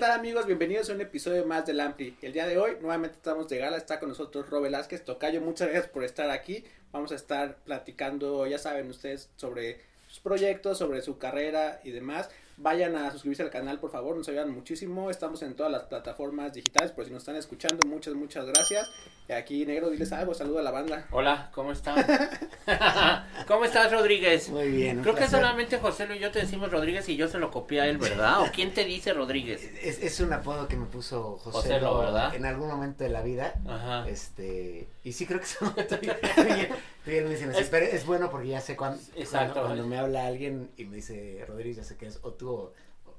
tal amigos? Bienvenidos a un episodio más del Ampli. El día de hoy nuevamente estamos de gala, está con nosotros Ro Velázquez, Tocayo, muchas gracias por estar aquí. Vamos a estar platicando, ya saben ustedes, sobre sus proyectos, sobre su carrera y demás. Vayan a suscribirse al canal, por favor, nos ayudan muchísimo. Estamos en todas las plataformas digitales, por si nos están escuchando, muchas, muchas gracias. Y aquí, Negro, diles algo, saluda a la banda. Hola, ¿cómo están? ¿Cómo estás, Rodríguez? Muy bien. Creo que solamente José y yo te decimos Rodríguez y yo se lo copié a él, ¿verdad? ¿O quién te dice Rodríguez? Es, es un apodo que me puso José, José Lo, ¿verdad? en algún momento de la vida. Ajá. Este, y sí creo que eso me dicen Es- pero es bueno porque ya sé cuando, Exacto. cuando, cuando me habla alguien y me dice Rodríguez, ya sé que es o tú o,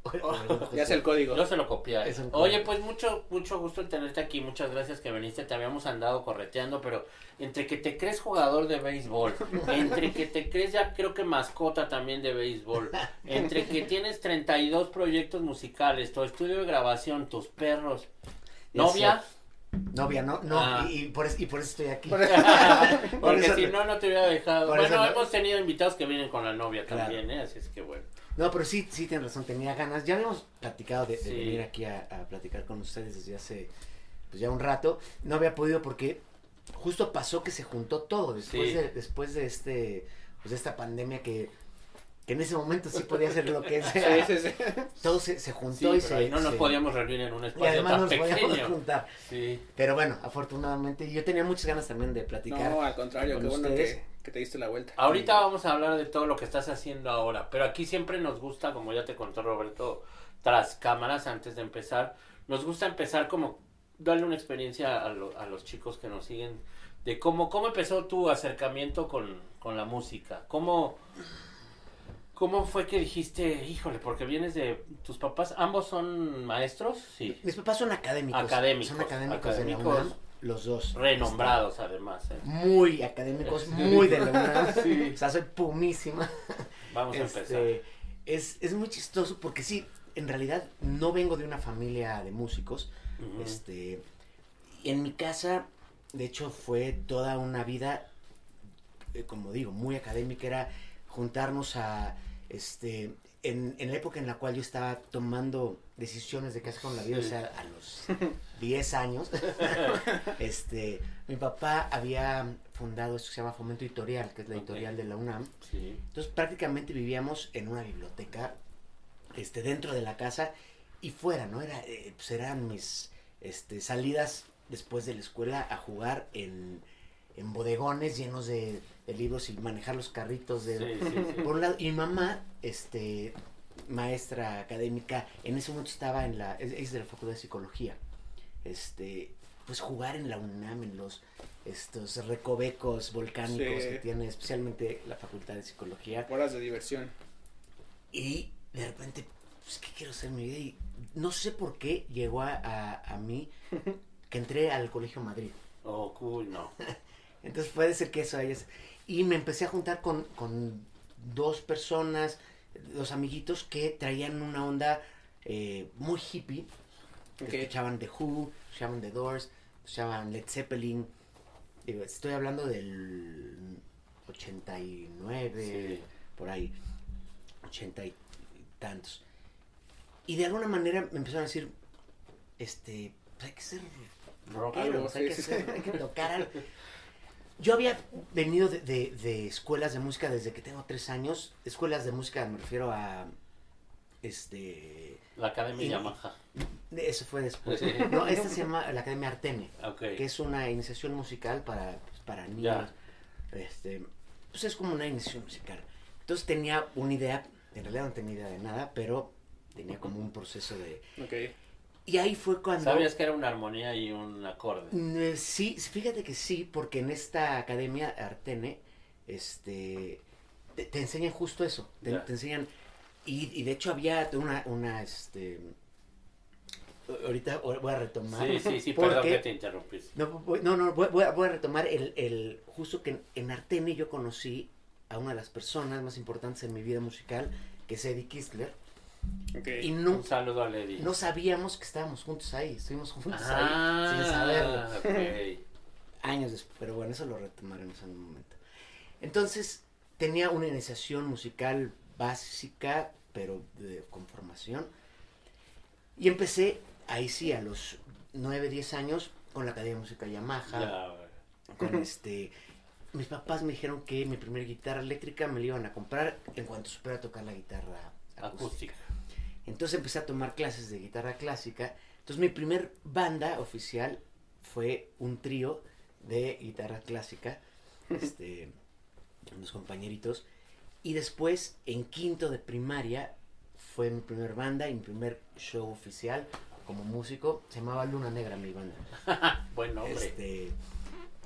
o- o algún José. Ya es el código. Yo se lo copié a él. Es un Oye, pues mucho, mucho gusto en tenerte aquí. Muchas gracias que viniste. Te habíamos andado correteando, pero entre que te crees jugador de béisbol, entre que te crees ya creo que mascota también de béisbol, entre que tienes 32 proyectos musicales, tu estudio de grabación, tus perros, novia, Novia, no, no, Ah. y, y por eso, y por eso estoy aquí. Por- porque eso si no- no, te hubiera dejado. Bueno, no- hemos tenido invitados que vienen con la novia Claro. también, ¿eh? Así es que bueno. No, pero sí, sí tienes razón, tenía ganas. Ya habíamos platicado de, venir aquí a, a platicar con ustedes desde hace pues ya un rato. No había podido porque justo pasó que se juntó todo después Sí. de después de este pues de esta pandemia que, que en ese momento sí podía ser lo que sea. Sí, sí, sí. Todo se, se juntó Sí, y pero se no nos se- podíamos reunir en un y espacio además tan nos podíamos juntar. Sí. Pero bueno, afortunadamente yo tenía muchas ganas también de platicar. No, al contrario, con qué bueno ustedes. que, que te diste la vuelta. Ahorita vamos a hablar de todo lo que estás haciendo ahora, pero aquí siempre nos gusta, como ya te contó Roberto, tras cámaras antes de empezar, nos gusta empezar como darle una experiencia a, lo- a los chicos que nos siguen de cómo, cómo empezó tu acercamiento con, con la música, cómo, cómo fue que dijiste, híjole, porque vienes de tus papás, ambos son maestros, sí, Mis papás son académicos. Académicos, Son académicos, de la. UNAM, los dos. renombrados además. ¿eh? Muy académicos, muy de la UNAM. Sí. O sea, soy pumísima. Vamos a empezar. Este, es, es muy chistoso porque sí, en realidad no vengo de una familia de músicos. Este, en mi casa, de hecho, fue toda una vida, eh, como digo, muy académica. Era juntarnos a, este, en, en la época en la cual yo estaba tomando decisiones de qué hacer con la vida, o sea, a los 10 años, este, mi papá había fundado esto que se llama Fomento Editorial, que es la editorial de la UNAM. Sí. Entonces prácticamente vivíamos en una biblioteca, este, dentro de la casa y fuera, ¿no? Era, eh, pues eran mis este, salidas después de la escuela a jugar en, en bodegones llenos de, de libros y manejar los carritos de... Sí, sí, sí. Por un lado, y mi mamá, este, maestra académica, en ese momento estaba en la, es, es de la Facultad de Psicología, este, pues jugar en la UNAM, en los, estos recovecos volcánicos Sí. que tiene especialmente la Facultad de Psicología, Horas de diversión. y de repente, pues, ¿qué quiero hacer en mi vida? Y no sé por qué llegó a, a, a mí que entré al Colegio Madrid. Oh, cool, no. Entonces puede ser que eso haya... Y me empecé a juntar con, con dos personas, dos amiguitos que traían una onda eh, muy hippie. que Ok. Escuchaban The Who, escuchaban The Doors, escuchaban Led Zeppelin. Digo, estoy hablando del 89, Sí. por ahí, 80 y tantos. Y de alguna manera me empezaron a decir, este, pues hay que ser rockeros, hay, que ser- hay que tocar. Yo había venido de, de- de escuelas de música desde que tengo tres años. Escuelas de música me refiero a, este, La Academia Y- Yamaha. eso fue después. Sí. No, esta se llama la Academia Artene, Ok. que es una iniciación musical para, pues, para niños. Este, pues es como una iniciación musical. Entonces tenía una idea, en realidad no tenía idea de nada, pero tenía como un proceso de... Ok. Y ahí fue cuando... ¿Sabías que era una armonía y un acorde? Sí, fíjate que sí, porque en esta academia Artene, este, te, te enseñan justo eso, te, enseñan, y, y de hecho había una, una, este, ahorita voy a retomar. Sí, sí, sí, perdón porque- que te interrumpí. No, no, no, voy, voy a, voy a retomar el, el, justo que en, en Artene yo conocí a una de las personas más importantes en mi vida musical, que es Eddie Kistler, Y no, Un saludo a Lady. no sabíamos que estábamos juntos ahí, estuvimos juntos ah, ahí sin saberlo. años después, pero bueno, eso lo retomaremos en un momento. Entonces, tenía una iniciación musical básica, pero de, con formación. Y empecé, ahí sí, a los 9, 10 años, con la Academia de Música Yamaha, con este... Mis papás me dijeron que mi primera guitarra eléctrica me la iban a comprar en cuanto supiera tocar la guitarra acústica. Acústica. Entonces empecé a tomar clases de guitarra clásica. Entonces mi primer banda oficial fue un trío de guitarra clásica, este, unos compañeritos. Y después, en quinto de primaria, fue mi primer banda y mi primer show oficial como músico. Se llamaba Luna Negra mi banda. Buen nombre. Este,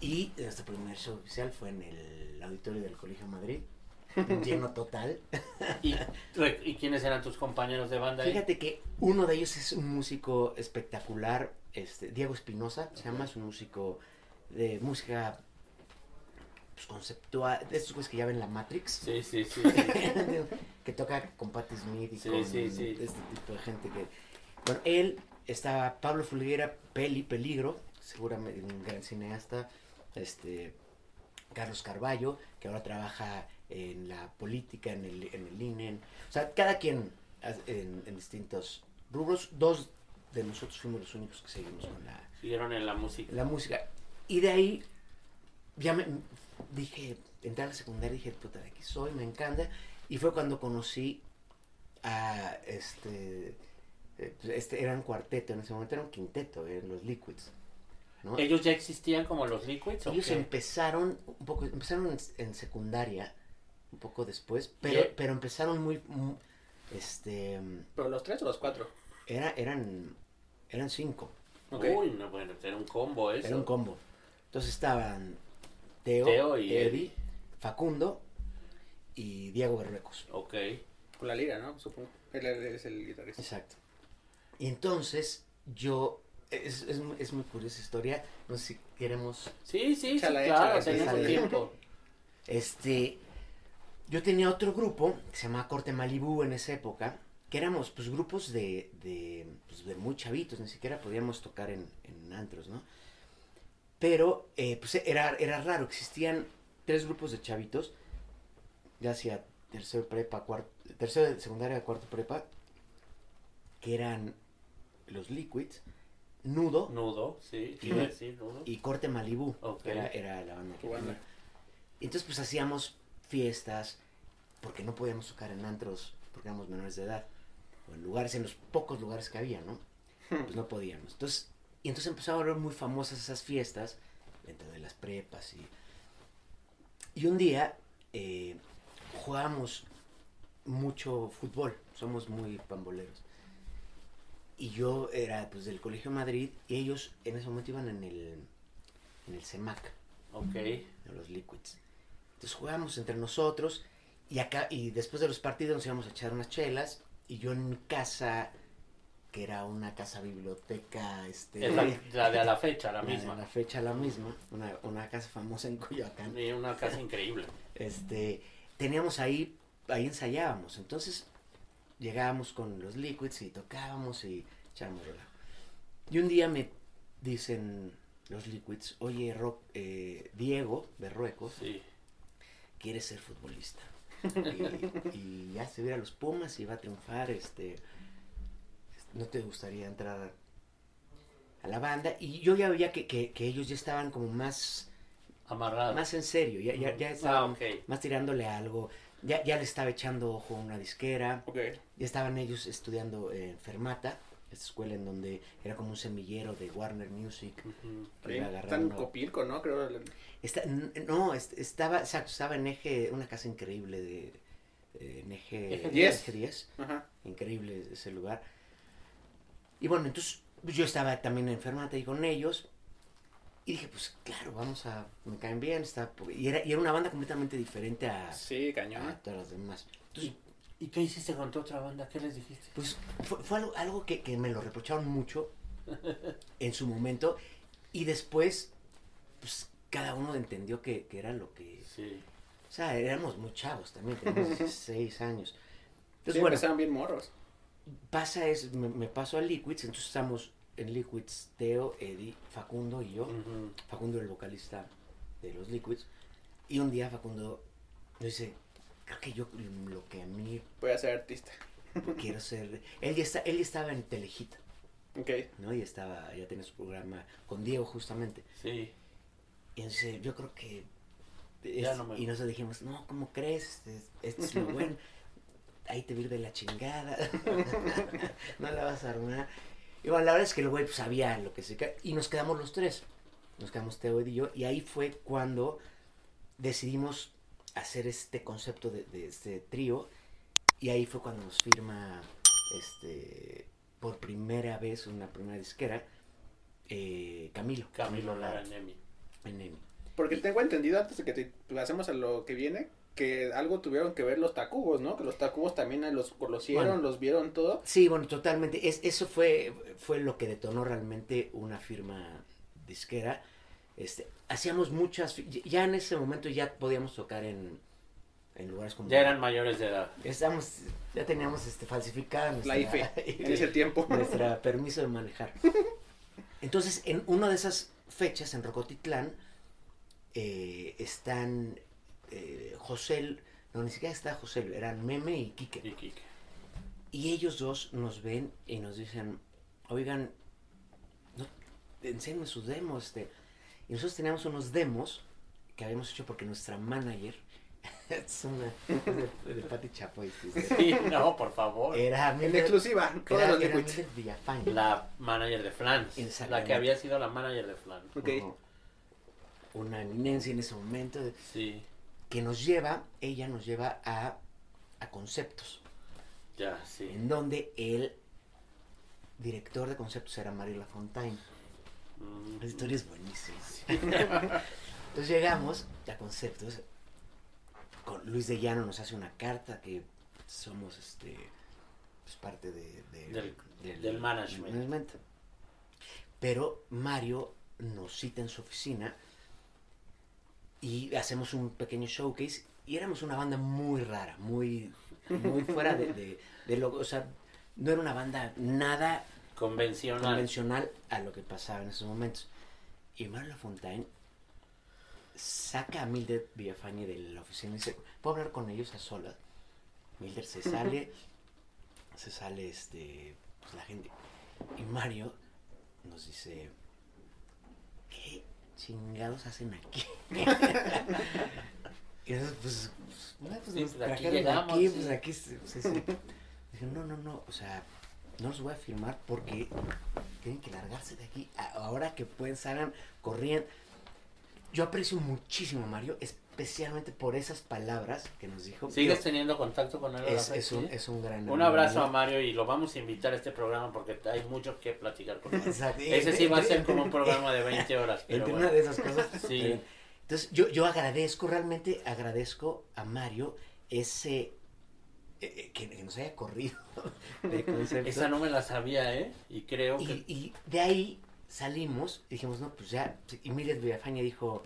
y nuestro primer show oficial fue en el auditorio del Colegio Madrid. Un lleno total. ¿Y, re- ¿Y quiénes eran tus compañeros de banda ahí? Fíjate que uno de ellos es un músico espectacular, este, Diego Espinosa, se llama, es un músico de música pues, conceptual, de estos que ya ven la Matrix, Sí, sí, sí. sí. que toca con Patti Smith y Sí, con sí. este tipo de gente que... Bueno, él, estaba Pablo Fulguera, Peli, Peligro, seguramente un gran cineasta, este, Carlos Carballo, que ahora trabaja en la política, en el, en el INE, en- o sea, cada quien en, en distintos rubros, dos de nosotros fuimos los únicos que seguimos con la, Siguieron en la música. la música. Y de ahí ya me dije, entré a la secundaria y dije, puta, de aquí soy, me encanta. Y fue cuando conocí a este, eh, este era un cuarteto, en ese momento era un quinteto, eran los Liquids. ¿no? ¿Ellos ya existían como los Liquids? o Ellos empezaron un poco, empezaron en, en secundaria, un poco después, pero, ¿Qué? pero empezaron muy, mu- este, ¿Pero los tres o los cuatro? era, eran, eran cinco. Ok. Uy, no, bueno, era un combo eso. Era un combo. Entonces estaban Teo, Teo y Eddie, Facundo y Diego Berruecos. Ok. Con la lira, ¿no? Supongo. Él es el guitarrista. Exacto. Y entonces yo, es, es, muy- es muy curiosa historia, no sé si queremos, Sí, sí, sí, claro, tenemos tiempo. este, yo tenía otro grupo que se llamaba Corte Malibú en esa época, que éramos pues grupos de, de, pues, de muy chavitos, ni siquiera podíamos tocar en, en antros, ¿no? Pero eh, pues era, era raro, existían tres grupos de chavitos, ya hacia tercero prepa, cuarto, tercero de secundaria, cuarto prepa, que eran los Liquids, Nudo Nudo, sí, Y- nudo. y Corte Malibú, Ok. que era, era la banda que Entonces pues hacíamos fiestas, porque no podíamos tocar en antros, porque éramos menores de edad, o en lugares, en los pocos lugares que había, ¿no? Pues no podíamos. Entonces, y entonces empezaron a ver muy famosas esas fiestas, dentro de las prepas y... Y un día eh, jugábamos mucho fútbol, somos muy pamboleros. Y yo era pues del Colegio Madrid y ellos en ese momento iban en el, en el CEMAC, Ok. de los Liquids. Entonces jugábamos entre nosotros y acá y después de los partidos nos íbamos a echar unas chelas y yo en mi casa que era una casa biblioteca este Es la, la de a la fecha, la la- misma. la fecha la misma una, una casa famosa en Coyoacán Y una casa increíble. este teníamos ahí ahí ensayábamos entonces llegábamos con los liquids y tocábamos y echábamos y un día me dicen los liquids oye Ro- eh, Diego Berruecos Sí. Quiere ser futbolista y, y ya se viera los Pumas y va a triunfar este no te gustaría entrar a la banda y yo ya veía que, que, que ellos ya estaban como más Amarrado. más en serio ya, ya, ya Ah, estaban ok. más tirándole a algo ya, ya le estaba echando ojo a una disquera Ok. ya estaban ellos estudiando en Fermata esta escuela en donde era como un semillero de Warner Music Sí, iba Está en Copilco, ¿no? Creo. Está- no, est- estaba, exacto, estaba en eje, una casa increíble de, eh, en eje, Eje 10. eje 10, Ajá. increíble ese lugar. Y bueno, entonces yo estaba también enfermata ahí con ellos y dije, pues claro, vamos a, me caen bien, está, y era, y era una banda completamente diferente a, Sí, a cañón. todas las demás. Entonces, ¿Y qué hiciste con tu otra banda? ¿Qué les dijiste? pues fue, fue algo, algo que, que me lo reprocharon mucho en su momento y después, pues cada uno entendió que, que era lo que Sí. O sea, éramos muy chavos también, teníamos 16 años. Entonces, Sí, bueno, empezaron bien morros. pasa es, me, me paso a Liquids, entonces estamos en Liquids, Teo, Eddie, Facundo y yo. Ujú. Facundo era el vocalista de los Liquids. Y un día Facundo me dice, creo que yo lo que a mí, Voy a ser artista. quiero ser... Él ya, está, él ya estaba en Telehit, Ok. ¿no? Y estaba, ya tenía su programa con Diego justamente. Sí. Y entonces yo creo que... Ya no me Y nosotros dijimos, no, ¿cómo crees? Es- Esto es lo bueno. Ahí te vive la chingada. no la vas a armar. Y bueno, la verdad es que el güey pues, sabía lo que se... Y nos quedamos los tres. Nos quedamos Teo y yo. Y ahí fue cuando decidimos hacer este concepto de, de este trío. Y ahí fue cuando nos firma este por primera vez una primera disquera eh, Camilo. Camilo Lara Nemi. Porque tengo entendido antes de que te pasemos a lo que viene, que algo tuvieron que ver los tacubos, ¿no? Que los tacubos también los conocieron, Bueno. los vieron todo. Sí, bueno, totalmente. Es, eso fue, fue lo que detonó realmente una firma disquera. Este, hacíamos muchas, ya en ese momento ya podíamos tocar en, en lugares como... Ya eran mayores de edad. Estamos, ya teníamos este, falsificada nuestra, La IFE en ese tiempo. nuestra permiso de manejar. Entonces, en una de esas fechas, en Rocotitlán, eh, están eh, José, no, ni siquiera está José, eran Meme y Quique. Y Kike. Y ellos dos nos ven y nos dicen, oigan, no, enséñenme sus demos. Este. Y nosotros teníamos unos demos que habíamos hecho porque nuestra manager, es una es de, de Pati Chapoy, sí, no, por favor. era En exclusiva, todos era, los era Villafañe. La manager de Flans. La que había sido la manager de Flans. Ok. Ujú. Una eminencia en ese momento Sí, que nos lleva, ella nos lleva a, a conceptos, ya, sí. en donde el director de conceptos era Mario Lafontaine. Mm, La historia es buenísima. Entonces llegamos a conceptos. Con Luis de Llano nos hace una carta que somos este pues, parte de, de- Del- del management. Pero Mario nos cita en su oficina y hacemos un pequeño showcase y éramos una banda muy rara, muy, muy fuera de, de, de lo, o sea, no era una banda nada Convencional. convencional a lo que pasaba en esos momentos. Y Mario Lafontaine saca a Mildred Villafañe de la oficina y dice, ¿puedo hablar con ellos a solas? Mildred se sale, se sale este, pues, la gente. Y Mario nos dice, ¿qué chingados hacen aquí? y entonces, pues, pues, pues, Sí, nos pues, aquí llegamos, aquí, sí. pues aquí, sí, sí, sí. Dije, no, no, no, o sea, no los voy a firmar porque tienen que largarse de aquí. Ahora que pueden, salgan corriendo. Yo aprecio muchísimo a Mario, especialmente por esas palabras que nos dijo. ¿Sigues teniendo contacto con él? es, un, es un gran Un abrazo a Mario y lo vamos a invitar a este programa porque hay mucho que platicar con él. Exacto. Ese sí va a ser como un programa de 20 horas. Pero Entre bueno. una de esas cosas. Sí. Entonces, yo, yo agradezco, realmente agradezco a Mario ese. Eh, eh, que, que nos haya corrido. Esa no me la sabía, ¿eh? Y creo Y, que... y de ahí salimos y dijimos, no, pues ya. Y Mildred Villafaña dijo,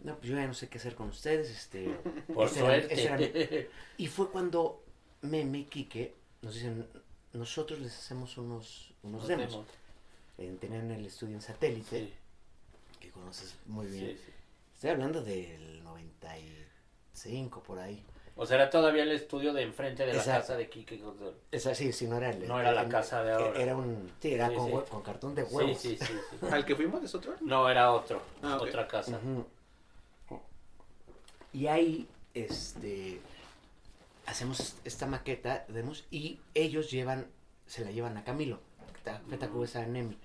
no, pues yo ya no sé qué hacer con ustedes. Este, Por ese era- ese era mi- suerte. Y fue cuando Meme y Quique nos dicen, nosotros les hacemos unos, unos Nos demos. vemos. Eh, tenían el estudio en satélite, Sí, que conoces muy bien. sí, sí. Estoy hablando del 95 por ahí. O sea, era todavía el estudio de enfrente de la Exacto. casa de Kike. Es así, si no era el... No era la el- casa de ahora. Era un... Sí, era Sí, con, sí. hue- con cartón de huevos. sí, sí, sí. ¿Al que fuimos es otro? No, era otro. Ah. Otra casa. Y ahí, este, hacemos est- esta maqueta, vemos, y ellos llevan, se la llevan a Camilo. Ta- Feta Mm. Cubesa Nemi.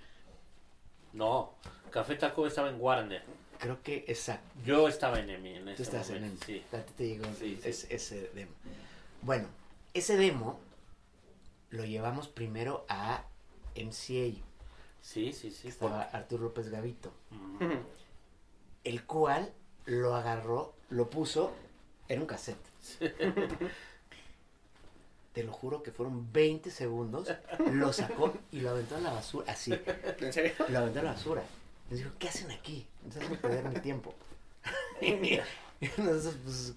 No, Café Taco estaba en Warner. Creo que exacto. Yo estaba en EMI en Tú ese estás en momento. Sí. Te llegó Sí, sí. es- ese demo. Bueno, ese demo lo llevamos primero a MCA. Sí, sí, sí. Estaba Arturo López Gavito. El cual lo agarró, lo puso en un cassette. Te lo juro que fueron 20 segundos, lo sacó y lo aventó a la basura, así, ¿En serio? lo aventó a la basura. Les dijo, ¿qué hacen aquí? No hacen perder mi tiempo. nosotros, pues,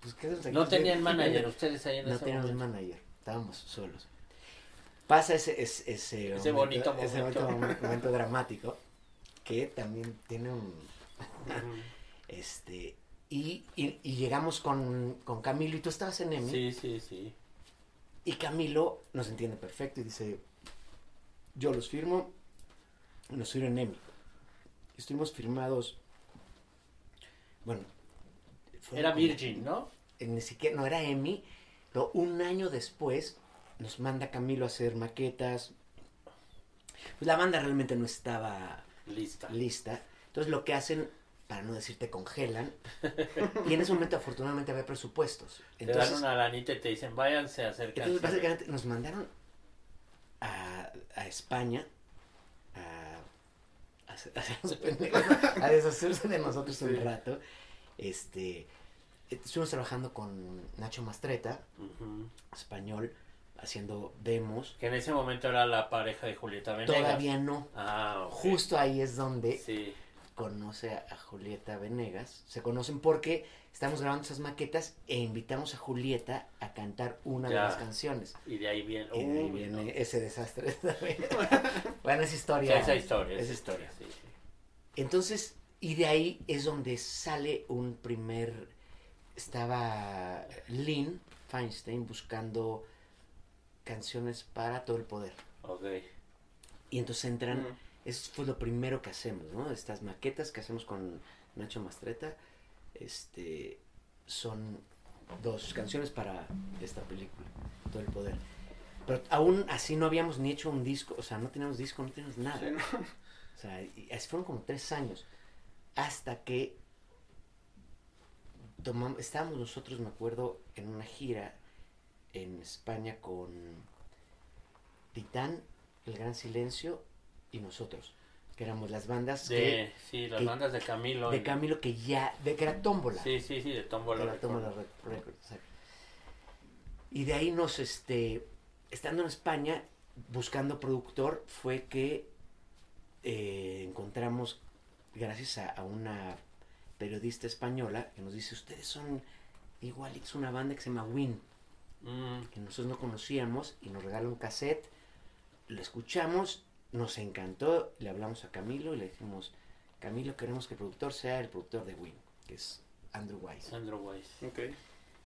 pues, ¿qué aquí? No tenían manager ustedes ahí en No ese teníamos momento. manager, estábamos solos. Pasa ese, ese, ese, Ese bonito ese momento. bonito momen- momento dramático que también tiene un... Este, y, y, y llegamos con, con Camilo y tú estabas en EMI. Sí, sí, sí. Y Camilo nos entiende perfecto y dice, yo los firmo, nos firmo en EMI. Estuvimos firmados, bueno. Era como- Virgin, ¿no? Ni siquiera, no era EMI, pero un año después nos manda Camilo a hacer maquetas. Pues la banda realmente no estaba Lista. lista. Entonces lo que hacen, para no decirte congelan, y en ese momento afortunadamente había presupuestos. te dan Entonces, una lanita y te dicen, váyanse a hacer entonces canciones". básicamente nos mandaron a, a España hacernos pendejos, a deshacerse de nosotros un rato. Este, estuvimos trabajando con Nacho Mastreta, español, haciendo demos. Que en ese momento era la pareja de Julieta Venegas. Todavía no. Ah. Justo ahí es donde Sí. conoce a, Julieta Venegas. Se conocen porque estamos grabando esas maquetas e invitamos a Julieta a cantar una de las canciones. Y de ahí viene. Y de ahí Uy, viene no. ese desastre bueno, Sí, historia. esa historia. Esa historia. Sí, sí. Entonces, y de ahí es donde sale un primer. Estaba Lynn Feinstein buscando canciones para todo el poder. Ok. Y entonces entran. Mm. Eso fue lo primero que hacemos, ¿no? Estas maquetas que hacemos con Nacho Mastreta, este, son dos canciones para esta película, Todo el Poder. Pero aún así no habíamos ni hecho un disco, o sea, no teníamos disco, no teníamos nada. Sí, ¿no? O sea, y así fueron como tres años. Hasta que tomamos, estábamos nosotros, me acuerdo, en una gira en España con Titán, El Gran Silencio y nosotros, que éramos las bandas De, sí, las que- bandas de Camilo. de Camilo que ya, de que era Tómbola. Sí, sí, sí, de Tómbola. de la Tómbola Records. Y de ahí nos, este, estando en España, buscando productor, fue que eh, encontramos, gracias a, a una periodista española, que nos dice, ustedes son igualitos, una banda que se llama Win, Mm, que nosotros no conocíamos, y nos regala un cassette, lo escuchamos, nos encantó, le hablamos a Camilo y le dijimos, Camilo, queremos que el productor sea el productor de Win, que es Andrew Weiss. Andrew Weiss. Ok.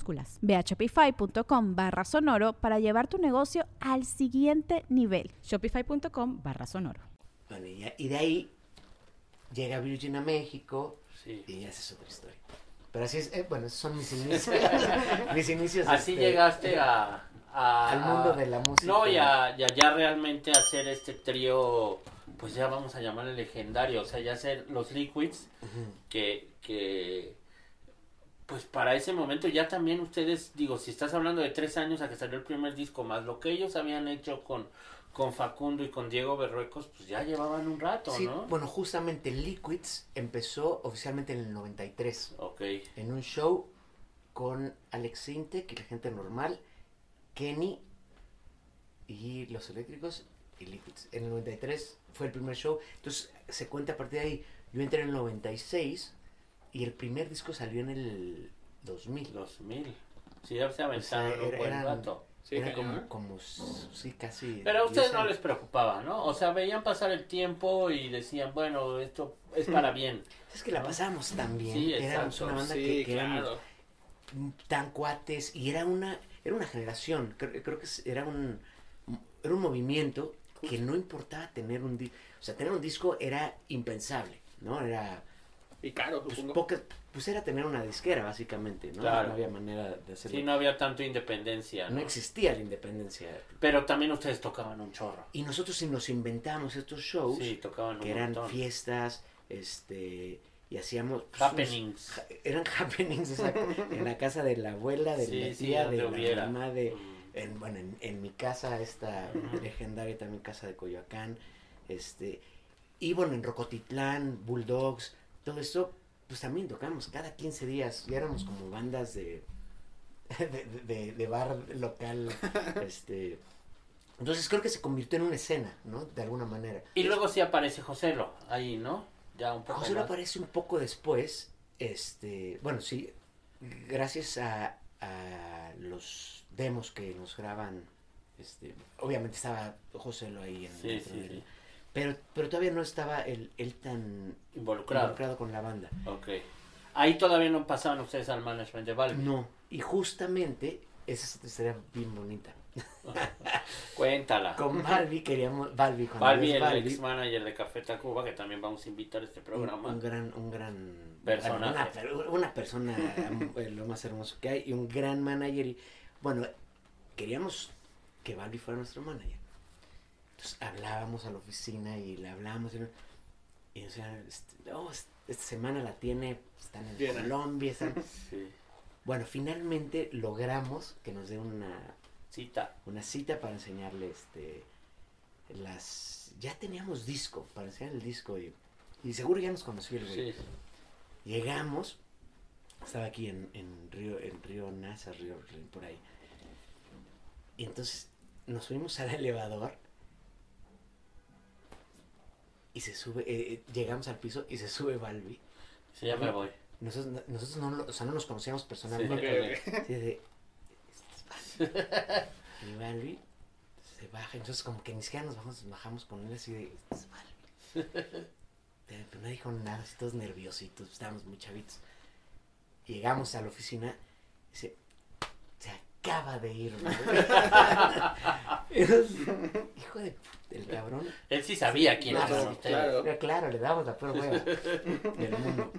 minúsculas. Ve a shopify.com barra sonoro para llevar tu negocio al siguiente nivel. Shopify.com barra sonoro. Bueno, y, ya- y de ahí llega Virgin a México Sí. y ya esa es otra historia. Pero así es, eh, bueno, esos son mis inicios. mis inicios. Así este, llegaste a, a- al mundo a- de la música. No, y a, y a ya realmente hacer este trío, pues ya vamos a llamarle legendario, o sea, ya hacer los Liquids, que, que, pues para ese momento ya también ustedes, digo, si estás hablando de tres años a que salió el primer disco, más lo que ellos habían hecho con, con Facundo y con Diego Berruecos, pues ya llevaban un rato, Sí, ¿no? bueno, justamente Liquids empezó oficialmente en el 93 Ok, en un show con Alex Sintek y la gente normal, Kenny y los eléctricos y Liquids. En el 93 fue el primer show, entonces se cuenta a partir de ahí. Yo entré en el 96 y el primer disco salió en el 2000. 2000. Sí, ya se aventaron O sea, un era- buen eran- rato. Sí, Era como, ¿eh? como, sí, casi. Pero a ustedes 10 no les preocupaba, ¿no? O sea, veían pasar el tiempo y decían, bueno, esto es para bien. Es que la pasamos tan bien. Sí, Éramos exacto, una banda Sí, que, que claro. tan cuates y era una era una generación. Creo, creo que era un era un movimiento que no importaba tener un disco. O sea, tener un disco era impensable, ¿no? Era. Y caro, Pues, supongo. pocas- pues era tener una disquera, básicamente, ¿no? Claro. No había manera de hacerlo. Sí, no había tanto independencia, no ¿no? existía la independencia. Pero también ustedes tocaban un chorro. Y nosotros sí nos inventamos estos shows. Sí, tocaban un que eran fiestas, este, y hacíamos... pues, Happenings. unos- eran happenings, en la casa de la abuela, de Sí, la tía, de la hubiera. mamá, de... Mm. En, bueno, en, en mi casa, esta legendaria también casa de Coyoacán, este, y bueno, en Rocotitlán, Bulldogs, todo eso, pues también tocamos cada 15 días, ya éramos como bandas de, de, de- de bar local, este, entonces creo que se convirtió en una escena, ¿no? De alguna manera. Y luego sí aparece Joselo ahí, ¿no? Ya un poco José lo más. aparece un poco después, este, bueno, sí, gracias a, a los demos que nos graban, este, obviamente estaba José lo ahí en Sí, dentro sí, sí. Pero, pero todavía no estaba él, él tan Involucrado. involucrado con la banda. Ok. Ahí todavía no pasaban ustedes al management de Valve. No, y justamente esa historia bien bonita. Cuéntala. Con Balbi queríamos, Balbi, Balbi, el Balbi, ex manager de Café Tacuba, que también vamos a invitar a este programa. un gran, un gran Personaje. una, una persona eh, lo más hermoso que hay y un gran manager y bueno queríamos que Balbi fuera nuestro manager entonces hablábamos a la oficina y le hablábamos y, y decían, este, "Oh, es- esta semana la tiene están en Bien, ¿eh? Colombia están-". Sí. bueno finalmente logramos que nos dé una Cita. una cita para enseñarle este las ya teníamos disco para enseñar el disco y, y seguro ya nos conoció el güey Sí. llegamos estaba aquí en, en Río en Río Nasa Río, Río- por ahí y entonces nos fuimos al elevador y se sube eh, eh, llegamos al piso y se sube Balbi Sí, ya me voy. nosotros, no- nosotros no, o sea, no nos conocíamos Sí, personalmente. Sí, de, "Este es Balbi". y Balbi se baja, entonces como que ni siquiera nos bajamos, bajamos con él así de, "Este es Balbi". Pero pues no dijo nada, así todos nerviositos, estábamos muy chavitos. Llegamos a la oficina, y dice, se acaba de ir, güey". Entonces, Hijo de puta, el cabrón. Él sí sabía quién Claro, ustedes. claro. Pero claro, le damos la peor hueva del mundo.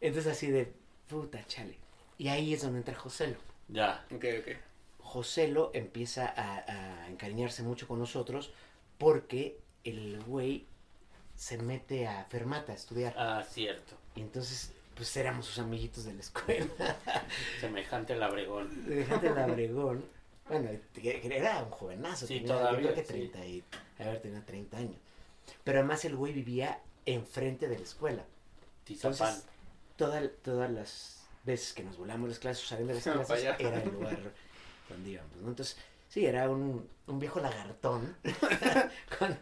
Entonces así de, puta, chale. Y ahí es donde entra Joselo. Ya. Ok, ok. Joselo empieza a, a encariñarse mucho con nosotros porque el güey se mete a Fermata a estudiar. Ah, cierto. Y entonces, pues éramos sus amiguitos de la escuela. Semejante al abregón. Gente de Abregón. Bueno, era un jovenazo. Sí, tenía, yo todavía, creo que sí. 30 y, a ver, tenía 30 años. Pero además el güey vivía enfrente de la escuela. Tizapán. Entonces, toda- todas las veces que nos volamos las clases, saliendo de las clases, era el lugar donde íbamos, ¿no? Entonces, sí, era un, un viejo lagartón, con,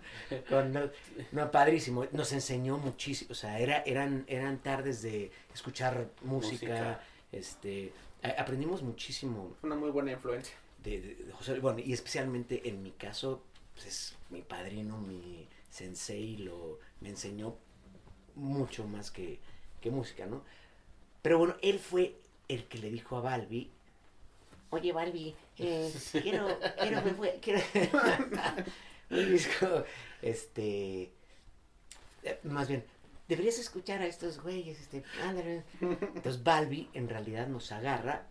con- no, no, padrísimo, nos enseñó muchísimo, o sea, era, eran, eran tardes de escuchar música, Música. este, aprendimos muchísimo Una muy buena influencia. De, de- de José, bueno, y especialmente en mi caso, pues es mi padrino, mi sensei, lo, me enseñó mucho más que, que música, ¿no? Pero bueno, él fue el que le dijo a Balbi, oye Balbi, eh, quiero, quiero, me fue- quiero, un disco, este, eh, más bien, deberías escuchar a estos güeyes, este. Entonces Balbi en realidad nos agarra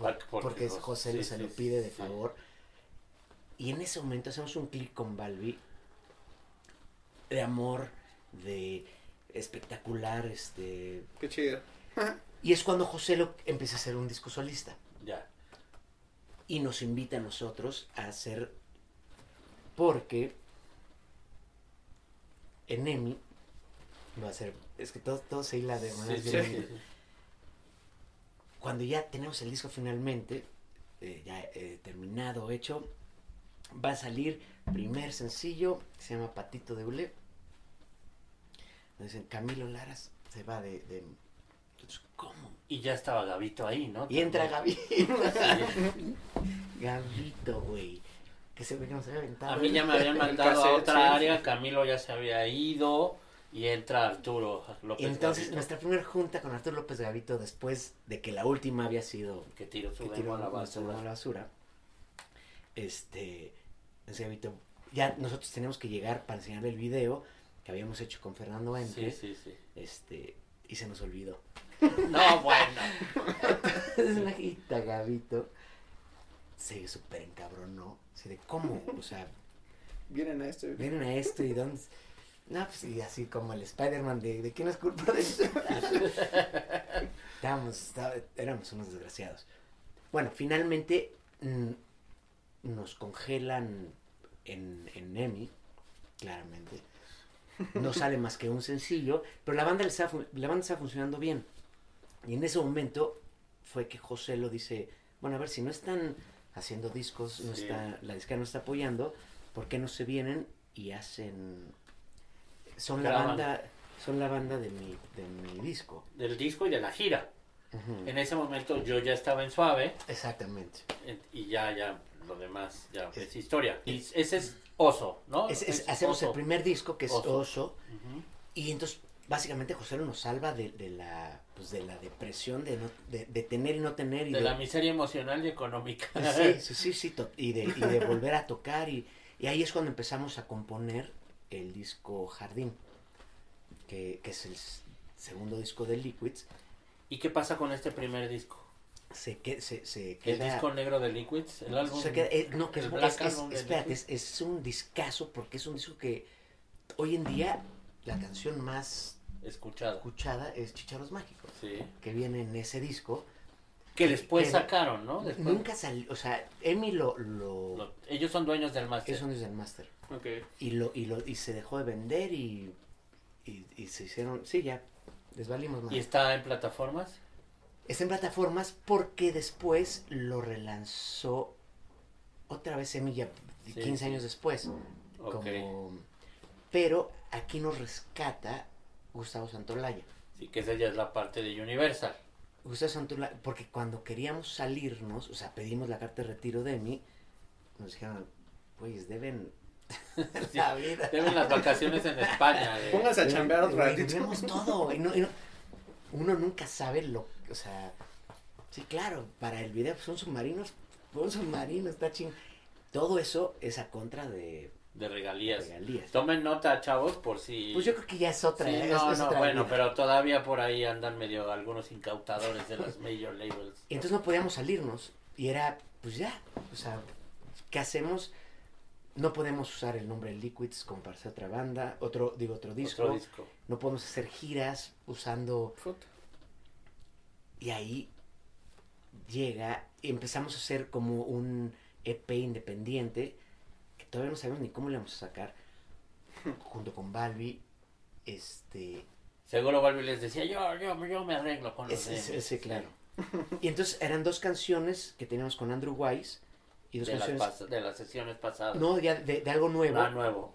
por- Porque- porque porque Jos- José sí, lo se sí, lo pide de sí. favor. Y en ese momento hacemos un clic con Balbi de amor, de espectacular, este... Qué chido. Y es cuando José lo empieza a hacer un disco solista Ya. y nos invita a nosotros a hacer porque Enemi va a ser es que todo, todo se hila de manera Sí, sí, bien sí, bonita. sí. Cuando ya tenemos el disco finalmente eh, ya eh, terminado hecho va a salir primer sencillo que se llama Patito de Ule dicen Camilo Laras se va de, de- ¿cómo? Y ya estaba Gavito ahí, ¿no? y entra También. Gavito Gavito güey. Que se ve que nos había aventado A mí ya me habían mandado a otra área, Camilo ya se había ido y entra Arturo López Entonces, Gavito, nuestra primera junta con Arturo López Gavito, después de que la última había sido que tiró su que tiró a la demo a basura. la basura, este, ese Gavito, ya nosotros teníamos que llegar para enseñarle el video que habíamos hecho con Fernando Sí, Ente, sí, sí. este, y se nos olvidó. No, bueno. Entonces, la hijita Gavito se súper encabronó, así de, ¿cómo? O sea, Vienen a este. vienen a esto y dónde... No, pues y así como el Spider-Man de, de quién es culpa de eso. Estábamos, estaba- éramos unos desgraciados. Bueno, finalmente mm, nos congelan en, en EMI, claramente. No sale más que un sencillo, pero la banda, está, la banda está funcionando bien. Y en ese momento fue que José lo dice, bueno, a ver, si no están haciendo discos, no Sí. está, la disquera no está apoyando, ¿por qué no se vienen y hacen... Son la banda, son la banda de mi, de mi disco. Del disco y de la gira. Ujú. En ese momento yo ya estaba en Suave Exactamente. en- y ya, ya, lo demás ya es historia. Y ese es Oso, ¿no? Es- es- Es hacemos Oso. el primer disco que es Oso. Oso. Ujú. Y entonces, básicamente, José nos salva de, de la, pues, de la depresión de, no, de, de tener y no tener. Y De la miseria emocional y económica. Sí, sí, sí, sí, y, de, y de volver a tocar. Y, y ahí es cuando empezamos a componer el disco Jardín, que, que es el segundo disco de Liquids. ¿Y qué pasa con este primer disco? Se, que, se, se El queda... disco negro de Liquids, el álbum. se queda- eh, no, que es, el espérate, es, un discazo porque es un disco que hoy en día la canción más escuchada es Chicharos Mágicos, Sí. que viene en ese disco. Que después que- sacaron, ¿no? Después, Nunca salió, o sea, Emi lo, lo, lo- ellos son dueños del máster. eso no es del máster. Ok. Y lo, y lo, y se dejó de vender y, y, y se hicieron, sí, ya, les valimos más. ¿Y está en plataformas? Está en plataformas porque después lo relanzó otra vez Emi ya Sí, 15 sí. años después. Ok. Como, pero aquí nos rescata Gustavo Santolaya. Sí, que esa ya es la parte de Universal. Gustavo Santolaya, porque cuando queríamos salirnos, o sea, pedimos la carta de retiro de Emi, nos dijeron, pues deben la vida. Deben las vacaciones en España. de- Pónganse a chambear otro Güey, ratito. vemos todo. y no- y no- uno nunca sabe lo, o sea, sí, claro, para el video pues, son submarinos, un submarino, está ching. Todo eso es a contra de de regalías. regalías. Tomen nota, chavos, por si... Pues yo creo que ya es otra. Sí, no, es no, otra bueno, vida. pero todavía por ahí andan medio algunos incautadores de las major labels. Y entonces no podíamos salirnos. Y era, pues ya, o sea, ¿qué hacemos? No podemos usar el nombre Liquids como para hacer otra banda, otro, digo, otro disco. Otro disco. No podemos hacer giras usando Puta. Y ahí llega y empezamos a hacer como un EP independiente todavía no sabemos ni cómo le vamos a sacar junto con Balbi. Este, Seguro Balbi les decía, yo, yo, yo me arreglo con los ese, ese- Demos". ese, claro. Y entonces eran dos canciones que teníamos con Andrew Wise y dos De las, canciones. pas- de las sesiones pasadas. No, ya de, de algo nuevo. Ah, nuevo.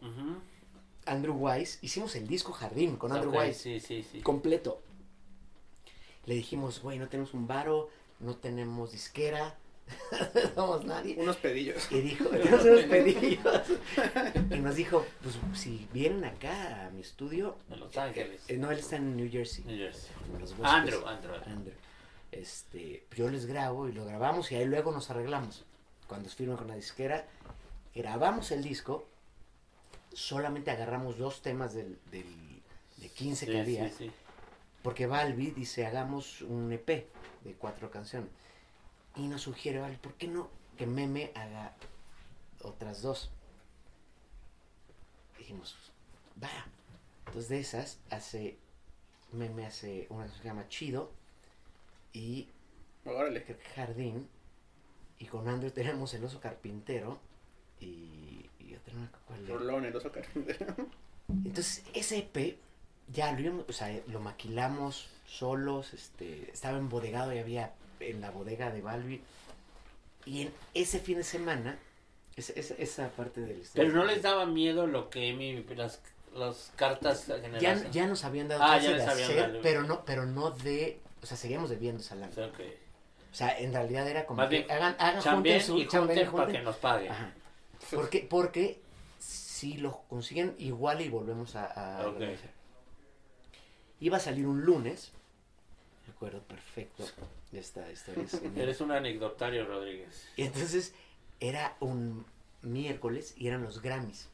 Andrew Wise. Hicimos el disco Jardín con Andrew Ok, Wise. Sí, sí, sí. completo. Le dijimos, güey, no tenemos un varo, no tenemos disquera, no somos nadie. Unos pedillos. Y dijo, tenemos unos pedillos. Y nos dijo, pues si vienen acá a mi estudio. En Los Ángeles. eh, no, él está en New Jersey. New Jersey. en los bosques. Andrew, Andrew. Andrew. Este, yo les grabo y lo grabamos y ahí luego nos arreglamos. Cuando firman con la disquera, grabamos el disco, solamente agarramos dos temas del, del, de 15 que Sí, había. sí, sí. Porque Balbi dice, hagamos un EP de cuatro canciones. Y nos sugiere, Balbi, ¿por qué no que Meme haga otras dos? Dijimos, va. Entonces de esas hace, Meme hace una que se llama Chido y Órale. Jardín. Y con Andrew tenemos el oso carpintero y, y otra cuál. Rolón, el oso carpintero. Entonces, ese EP ya lo, o sea, lo maquilamos solos, este, estaba embodegado y había en la bodega de Balbi. Y en ese fin de semana, esa, esa, esa parte del Pero no les daba miedo lo que mi, las, las cartas ya, ya nos habían dado Ah, de habían hacer, dado. pero no, pero no de, o sea, seguíamos debiendo lana. O sea, en realidad era como Más que bien, hagan, hagan junten su y junten para que nos paguen. Ajá. Porque, porque si lo consiguen igual y volvemos a. Iba a salir un lunes, me acuerdo perfecto esta historia. es genial. Eres un anecdotario, Rodríguez. Y entonces era un miércoles y eran los Grammys.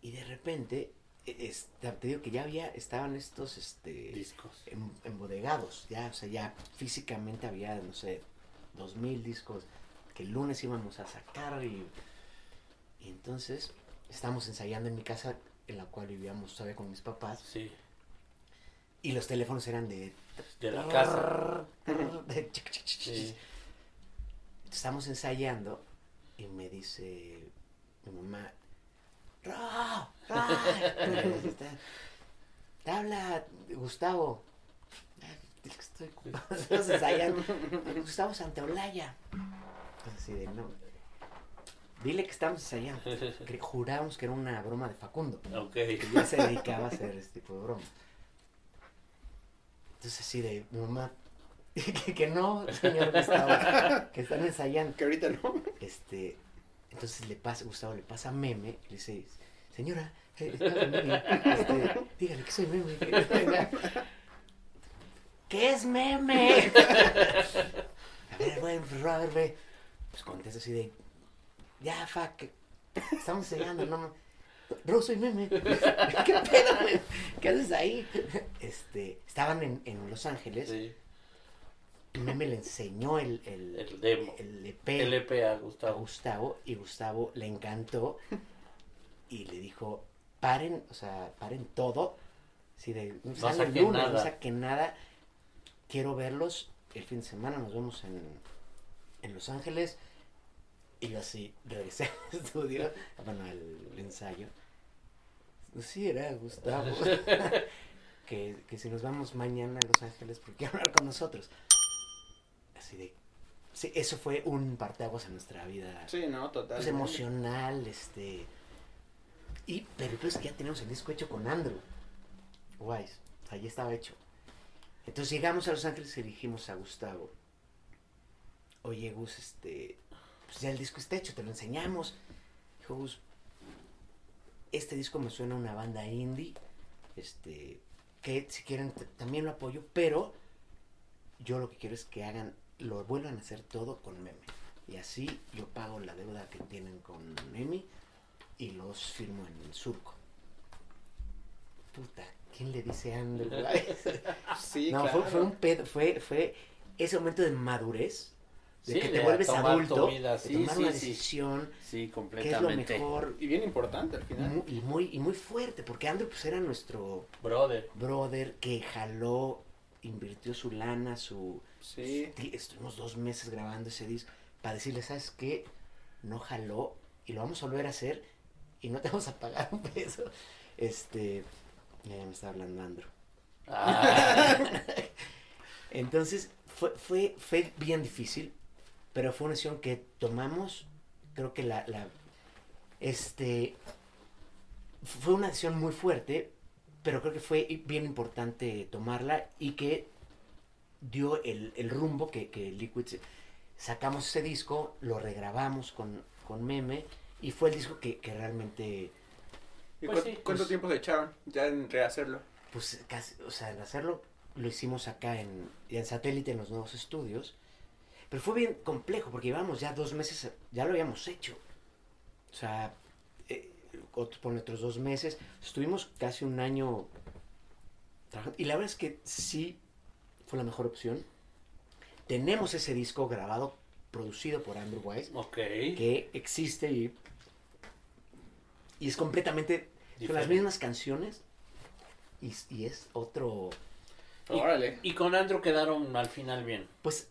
Y de repente, e- es- te digo que ya había, estaban estos este, Discos. em- embodegados, ya, o sea, ya físicamente había, no sé, dos mil discos que el lunes íbamos a sacar y, y entonces estábamos ensayando en mi casa, en la cual vivíamos todavía con mis papás, Sí, y los teléfonos eran de... de la casa. Sí. Estamos ensayando y me dice mi mamá. Te habla Gustavo. "Ah, dile que estoy ocupado". Estamos ensayando. Gustavo Santaolalla. Así de, no. Dile que estamos ensayando. Jurábamos que era una broma de Facundo. Ok. Que ya se dedicaba a hacer este tipo de bromas. Entonces así de, mi mamá, que, que no, señor Gustavo, que están ensayando. Que ahorita no. Este, entonces le pasa, Gustavo le pasa a Meme, le dice, señora, eh, Meme, este, dígale que soy Meme. que- ¿Qué es Meme? A ver, bueno, pues, a ver, ve. Pues contesta así de, ya, fuck, estamos ensayando, no, no. Bro, soy Meme. ¿Qué pedo, güey? ¿Qué haces ahí? Este, estaban en, en Los Ángeles Sí, y Meme le enseñó el, el, el demo. el EP El EP a a Gustavo. Y Gustavo le encantó y le dijo, paren, o sea, paren todo. Si de, No saquen lunes, no nada. saquen nada. Quiero verlos el fin de semana, nos vemos en, en Los Ángeles. Y yo así regresé al estudio, bueno, al ensayo. Sí, era Gustavo. que, que si nos vamos mañana a Los Ángeles, ¿por qué hablar con nosotros? Así de... Sí, eso fue un parteaguas en nuestra vida Sí, no, total. pues, emocional, este. Y, pero pues que ya tenemos el disco hecho con Andrew. Wise. Ya estaba hecho. Entonces llegamos a Los Ángeles y dijimos a Gustavo. Oye, Gus, este. Pues ya el disco está hecho, te lo enseñamos. Dijo Gus. Este disco me suena a una banda indie. Este. Que si quieren también lo apoyo, pero yo lo que quiero es que hagan, lo vuelvan a hacer todo con meme. Y así yo pago la deuda que tienen con Emi y los firmo en el surco. Puta, ¿quién le dice Andrew? Sí, no, claro. fue, fue un pedo, fue, fue ese momento de madurez, de Sí, que te vuelves adulto, vida, de tomar sí, una decisión Sí, que es lo completamente. mejor Y bien importante al final. y muy, y muy fuerte, porque Andrew pues era nuestro Brother. brother que jaló, invirtió su lana, su... Sí. Estuvimos dos meses grabando ese disco para decirle, ¿sabes qué? No jaló y lo vamos a volver a hacer y no te vamos a pagar un peso. Este, ya me está hablando Andrew. Ah, Entonces, fue, fue, fue bien difícil, pero fue una decisión que tomamos, creo que la, la, este, fue una decisión muy fuerte, pero creo que fue bien importante tomarla y que dio el, el rumbo que, que Liquid sacamos ese disco, lo regrabamos con, con Meme y fue el disco que, que realmente, ¿Y Pues cu- sí, cuánto pues- tiempo se echaron ya en rehacerlo? pues casi, o sea, en hacerlo lo hicimos acá en, en satélite en los nuevos estudios, pero fue bien complejo porque llevamos ya dos meses, ya lo habíamos hecho. O sea, eh, otro- por otros dos meses, estuvimos casi un año trabajando y la verdad es que sí fue la mejor opción. Tenemos ese disco grabado, producido por Andrew Wise, ok. que existe y, y es completamente, son las mismas canciones y, y es otro, Y- Órale. Y con Andrew quedaron al final bien. pues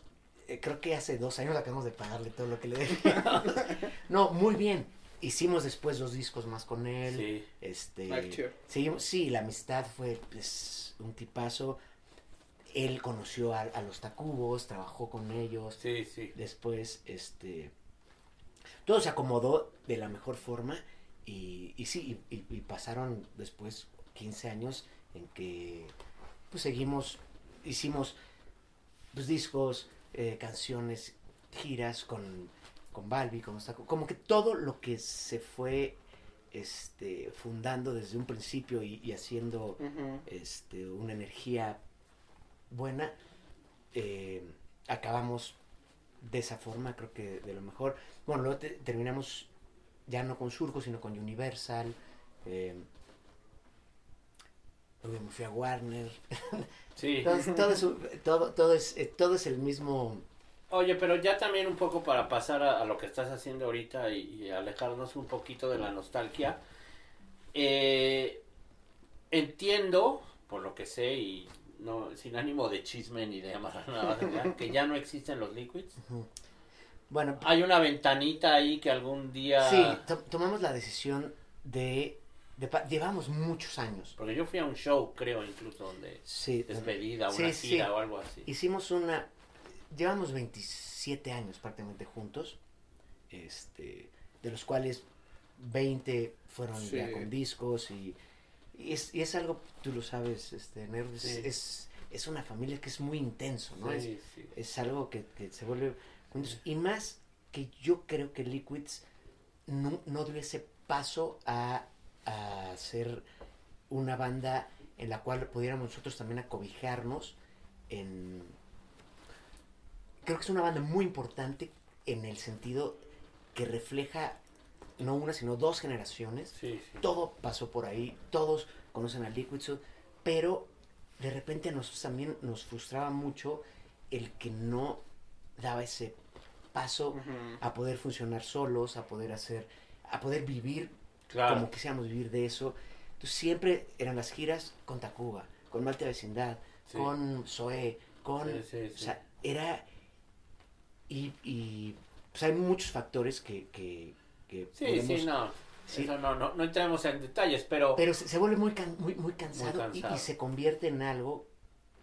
eh, creo que hace dos años acabamos de pagarle todo lo que le debíamos. no, muy bien. Hicimos después dos discos más con él. Sí. Este, Ah, seguimos, sí, la amistad fue pues, un tipazo. Él conoció a, a los Tacubos, trabajó con ellos. Sí, sí. Después, este, todo se acomodó de la mejor forma y, y sí, y pasaron después 15 años en que pues seguimos, hicimos pues, discos, eh, canciones, giras con, con Balbi, con los Tacu- como que todo lo que se fue este, fundando desde un principio y, y haciendo este, una energía buena. eh, acabamos de esa forma, creo que de lo mejor. Bueno, luego te- terminamos ya no con Surco, sino con Universal. eh, luego me fui a Warner. Sí. Entonces, todo, es, todo, todo, es, eh, todo es el mismo Oye, pero ya también un poco para pasar a, a lo que estás haciendo ahorita y, y alejarnos un poquito de la nostalgia. eh, entiendo, por lo que sé, y no sin ánimo de chisme ni de amarrar nada, ¿verdad? que ya no existen los liquids. Bueno, Hay una ventanita ahí que algún día... sí, to- tomamos la decisión de, de Llevamos muchos años. Porque yo fui a un show, creo, incluso, donde Sí, despedida, Sí, una sí. gira o algo así. Hicimos una... Llevamos 27 años prácticamente juntos, este, de los cuales 20 fueron Sí. ya con discos y, y es, y es algo, tú lo sabes, este, Nerd, es, Sí. es, es una familia que es muy intenso, ¿no? Sí, Es- sí. es algo que, que se vuelve juntos. y más que yo creo que Liquids no, no dio ese paso a, a ser una banda en la cual pudiéramos nosotros también acobijarnos en creo que es una banda muy importante en el sentido que refleja no una sino dos generaciones Sí, sí. todo pasó por ahí, todos conocen a Liquid Soul, pero de repente a nosotros también nos frustraba mucho el que no daba ese paso a poder funcionar solos, a poder hacer, a poder vivir Claro. como quisiéramos vivir de eso. Entonces siempre eran las giras con Tacuba, con Malta Vecindad, Sí. con Zoé, con... Sí, sí, O sea, era... Y, y pues hay muchos factores que... que, que Sí, podemos- sí, no. Sí. Eso no, no, no entremos en detalles, pero... Pero se, se vuelve muy, can- muy, muy, cansado y- cansado. Y, se convierte en algo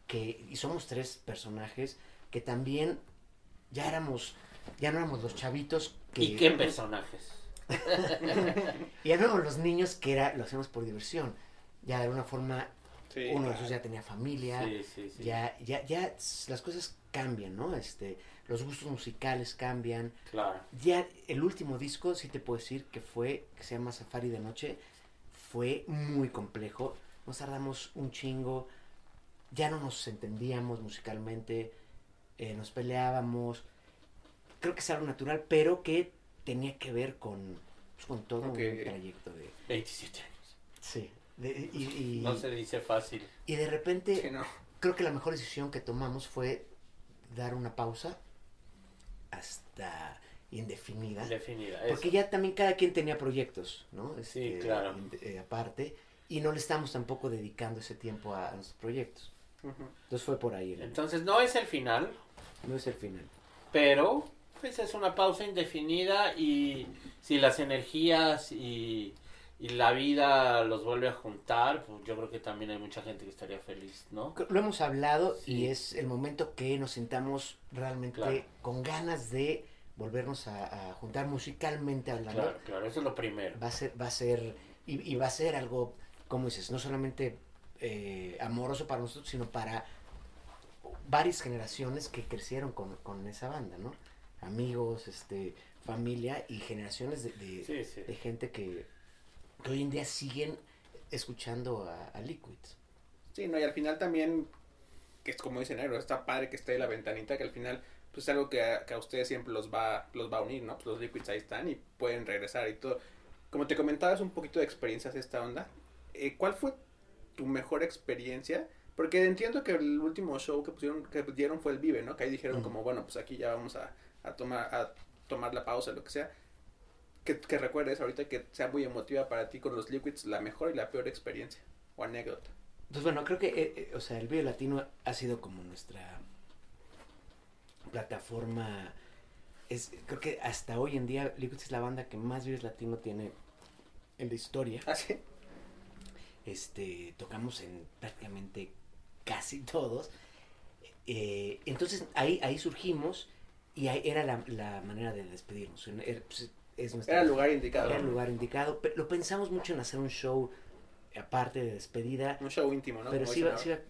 que, y somos tres personajes que también ya éramos, ya no éramos los chavitos que... ¿Y qué personajes? Ya no éramos los niños que era, lo hacemos por diversión. Ya de alguna forma, Sí, uno de esos ya tenía familia, Sí, sí, sí. ya, ya, ya las cosas cambian, ¿no? Este, los gustos musicales cambian. Claro. Ya el último disco, sí te puedo decir que fue, que se llama Safari de Noche, fue muy complejo. Nos tardamos un chingo, ya no nos entendíamos musicalmente, eh, nos peleábamos. Creo que es algo natural, pero que tenía que ver con, pues, con todo Ok. un trayecto de... 27 años. Sí. de- y, y- No se dice fácil. y de repente Sí, no. creo que la mejor decisión que tomamos fue dar una pausa hasta indefinida. Definida. Porque eso. ya también cada quien tenía proyectos, ¿no? Sí, claro. eh, aparte. Y no le estamos tampoco dedicando ese tiempo a, a nuestros proyectos. Ujú. Entonces fue por ahí. el- Entonces no es el final, no es el final. pero pues es una pausa indefinida y si las energías y, y la vida los vuelve a juntar, pues yo creo que también hay mucha gente que estaría feliz, ¿no? Lo hemos hablado Sí. y es el momento que nos sintamos realmente Claro. con ganas de volvernos a, a juntar musicalmente hablando. Claro, claro, eso es lo primero. Va a ser, va a ser, y, y va a ser algo, como dices, no solamente eh, amoroso para nosotros, sino para varias generaciones que crecieron con, con esa banda, ¿no? Amigos, este, familia y generaciones de, de- Sí, sí. de gente que, que hoy en día siguen escuchando a, a Liquids. Sí, no, y al final también, que es como dice Negro, está padre que esté la ventanita, que al final, pues es algo que a, que a ustedes siempre los va, los va a unir, ¿no? Pues los liquids ahí están y pueden regresar y todo. Como te comentabas un poquito de experiencias de esta onda, eh, ¿cuál fue tu mejor experiencia? Porque entiendo que el último show que pusieron, que dieron fue el Vive, ¿no? Que ahí dijeron Ujú. como, bueno, pues aquí ya vamos a, a tomar, a tomar la pausa, lo que sea. Que, que recuerdes ahorita que sea muy emotiva para ti con los liquids, la mejor y la peor experiencia o anécdota. Entonces, bueno, creo que, eh, eh, o sea, el video latino ha sido como nuestra plataforma. Es, creo que hasta hoy en día Liquids es la banda que más videos latino tiene en la historia. ¿Ah, sí? Este, tocamos en prácticamente casi todos. Eh, entonces ahí, ahí surgimos y ahí era la, la manera de despedirnos. Era, pues, es nuestra- Era el lugar indicado. era el lugar indicado. Pero lo pensamos mucho en hacer un show aparte de despedida. Un show íntimo, ¿no? Pero sí iba, sí iba a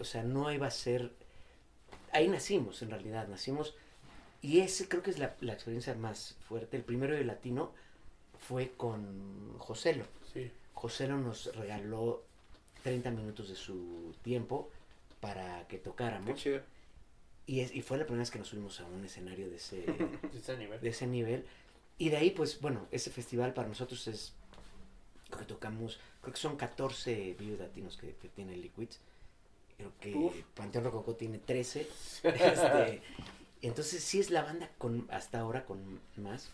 o sea, no iba a ser... Ahí nacimos, en realidad, nacimos... Y ese creo que es la, la experiencia más fuerte. El primero de latino fue con Joselo. Sí. Joselo nos regaló 30 minutos de su tiempo para que ahora. Qué tocáramos. chido. Y, es, y fue la primera vez que nos subimos a un escenario de ese, De ese nivel. de ese nivel. Y de ahí, pues, bueno, ese festival para nosotros es... Creo que tocamos... Creo que son 14 videos latinos que, que tiene Liquids. Creo que Uf. Panteón Rococó tiene 13. Este, entonces sí es la banda con hasta ahora con más.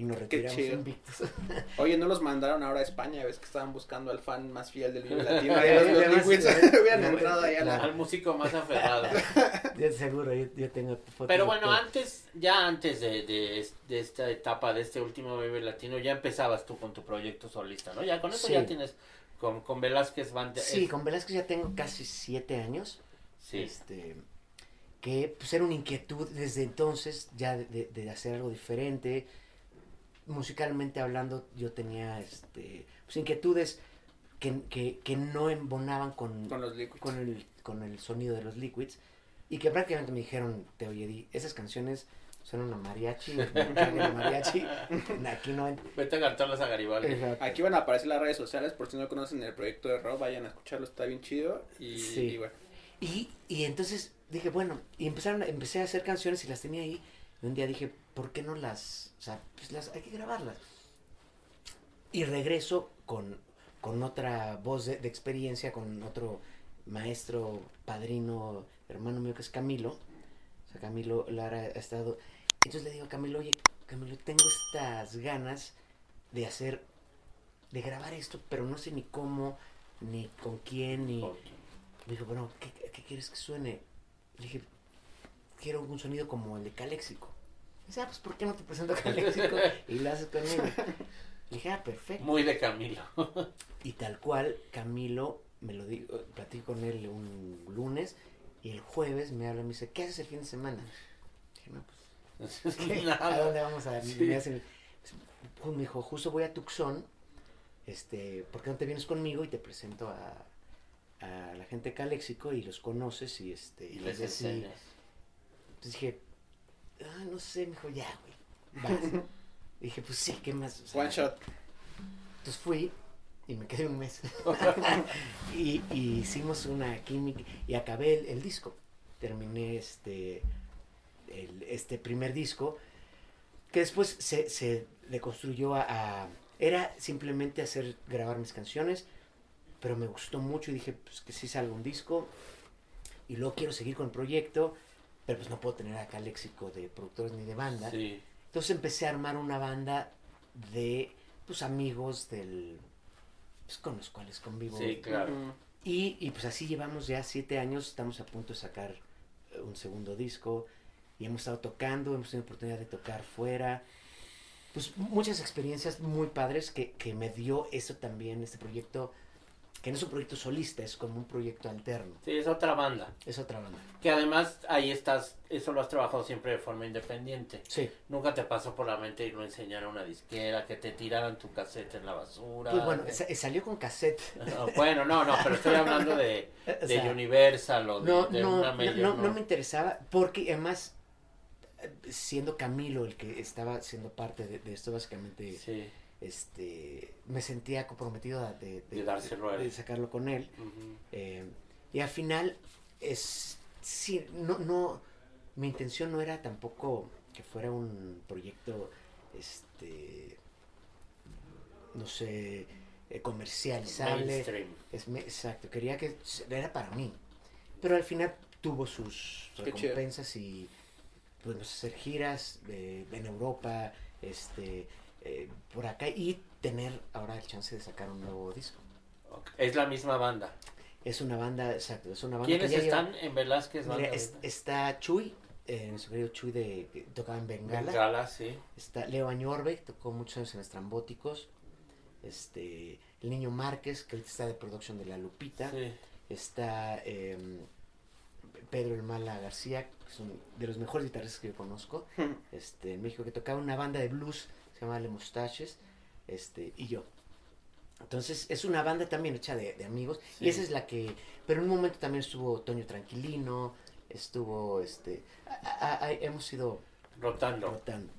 Y nos Qué retiramos chido. invictos. Oye, no los mandaron ahora a España, ves que estaban buscando al fan más fiel del Vive Latino. Sí, Ahí los, los además, Liquids sí. hubieran entrado ahí a la... la- Al músico más aferrado. Yo seguro, yo, yo tengo fotos Pero bueno, antes, ya antes de, de, de esta etapa, de este último Bebé Latino, ya empezabas tú con tu proyecto solista, ¿no? Ya con eso Sí. ya tienes, con, con Velázquez Banda. Sí, es- con Velázquez ya tengo casi siete años. sí. Este, que pues era una inquietud desde entonces ya de, de- de hacer algo diferente. Musicalmente hablando, yo tenía este, pues, inquietudes que, que, que no embonaban con, Con los Liquids. con, el, con el sonido de los Liquids. Y que prácticamente me dijeron, te oye, Di, esas canciones son una mariachi. Aquí no. en- Vete a cantarlas a Garibaldi. Exacto. Aquí van a aparecer las redes sociales, por si no conocen el proyecto de Rob, vayan a escucharlo, está bien chido. Y, Sí. y bueno, Y, y entonces dije, bueno, y empezaron, empecé a hacer canciones y las tenía ahí. Y un día dije, ¿por qué no las, o sea, pues las, hay que grabarlas. Y regreso con, con otra voz de, de experiencia, con otro maestro, padrino, hermano mío que es Camilo. O sea, Camilo Lara ha estado. Entonces le digo a Camilo, oye, Camilo, tengo estas ganas de hacer, de grabar esto, pero no sé ni cómo, ni con quién, ni... Me dijo, bueno, ¿qué, qué quieres que suene? Le dije, quiero un sonido como el de Caléxico. Dice, ah, pues ¿por qué no te presento a Caléxico y lo haces conmigo? Le dije, ah, perfecto. Muy de Camilo. Y tal cual, Camilo, me lo digo, platico con él un lunes y el jueves me habla y me dice, ¿qué haces el fin de semana? Dije, no, pues, ¿qué? ¿a dónde vamos a Sí. me hace- pues, me dijo, justo voy a Tucson, este, ¿por qué no te vienes conmigo y te presento a, a la gente de Caléxico y los conoces y este Y les enseñas. Entonces dije, ah, no sé, me dijo, ya, güey, vas. dije, pues sí, ¿qué más? O sea, one shot. Entonces fui y me quedé un mes. y, y hicimos una química y acabé el, el disco. Terminé este, el- este primer disco que después se, se deconstruyó a, a- Era simplemente hacer, grabar mis canciones, pero me gustó mucho y dije, pues que sí salga un disco y luego quiero seguir con el proyecto, pero pues no puedo tener acá léxico de productores ni de banda. Sí. Entonces empecé a armar una banda de pues amigos del pues, con los cuales convivo. Sí, claro. Ujú. Y, y pues así llevamos ya siete años, estamos a punto de sacar eh, un segundo disco y hemos estado tocando, hemos tenido oportunidad de tocar fuera. Pues muchas experiencias muy padres que, que me dio eso también, este proyecto, que no es un proyecto solista, es como un proyecto alterno. Sí, es otra banda. Es otra banda. Que además ahí estás, eso lo has trabajado siempre de forma independiente. Sí. Nunca te pasó por la mente irlo a enseñar a una disquera, que te tiraran tu cassette en la basura. Pues bueno, que- salió con cassette. No, bueno, no, no, pero estoy hablando de, O de sea, Universal o de, no, de no, una no, major, no, no me interesaba, porque además, eh, siendo Camilo el que estaba siendo parte de, de esto, básicamente, Sí. Este, me sentía comprometido a- de, De dárselo a él. de sacarlo con él. Eh, y al final, es, sí, no, no, mi intención no era tampoco que fuera un proyecto, este, no sé, eh, comercializable. Mainstream. Es me- exacto, quería que era para mí. Pero al final tuvo sus Qué chido. recompensas y pudimos hacer giras de- en Europa, este, eh, por acá y tener ahora el chance de sacar un nuevo disco. Es la misma banda. Es una banda, exacto, es una banda ¿Quiénes que lleva- están en Velázquez Mira, Banda? es- está Chuy, eh, nuestro querido Chuy de, que tocaba en Bengala. Bengala, sí. Está Leo Añorbe, tocó muchos años en Estrambóticos. Este, el niño Márquez, que está de producción de La Lupita. sí. Está eh, Pedro El Mala García, que es un de los mejores guitarristas que yo conozco. Este, en México, que tocaba una banda de blues, se llama Le Mustaches. Este, y yo. Entonces, es una banda también hecha de, de amigos. Sí. Y esa es la que. Pero en un momento también estuvo Toño Tranquilino. Estuvo este. a- a- a- hemos ido Rotando. rotando.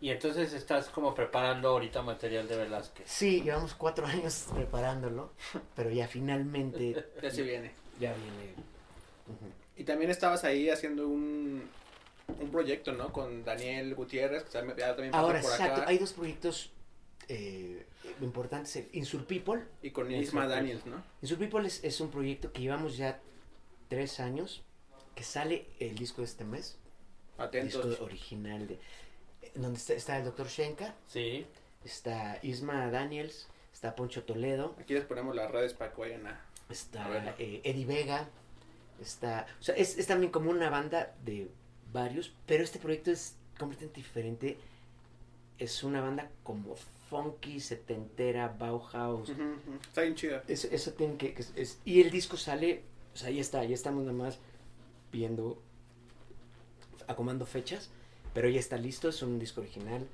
Y entonces estás como preparando ahorita material de Velázquez. Sí, llevamos cuatro años preparándolo, pero ya finalmente Ya se viene. ya viene. Y también estabas ahí haciendo un, un proyecto, ¿no? Con Daniel Gutiérrez, que también, ya también pasó Ahora, por exacto, acá. hay dos proyectos eh, importantes. el Insur People. Y con Isma. Daniels, ¿no? Insur People es, es un proyecto que llevamos ya tres años, que sale el disco de este mes. Atentos. disco original de donde está, está el doctor Shenka, Sí. está Isma Daniels, está Poncho Toledo, Aquí les ponemos las redes para que vayan a... está A eh, Eddie Vega, está, o sea, es, es también como una banda de varios, pero este proyecto es completamente diferente. Es una banda como funky, setentera, Bauhaus. Está bien chida. Eso, eso tiene que, que es- es- y el disco sale, o sea, ya está, ya estamos nada más viendo, acomodando fechas, pero ya está listo, es un disco original.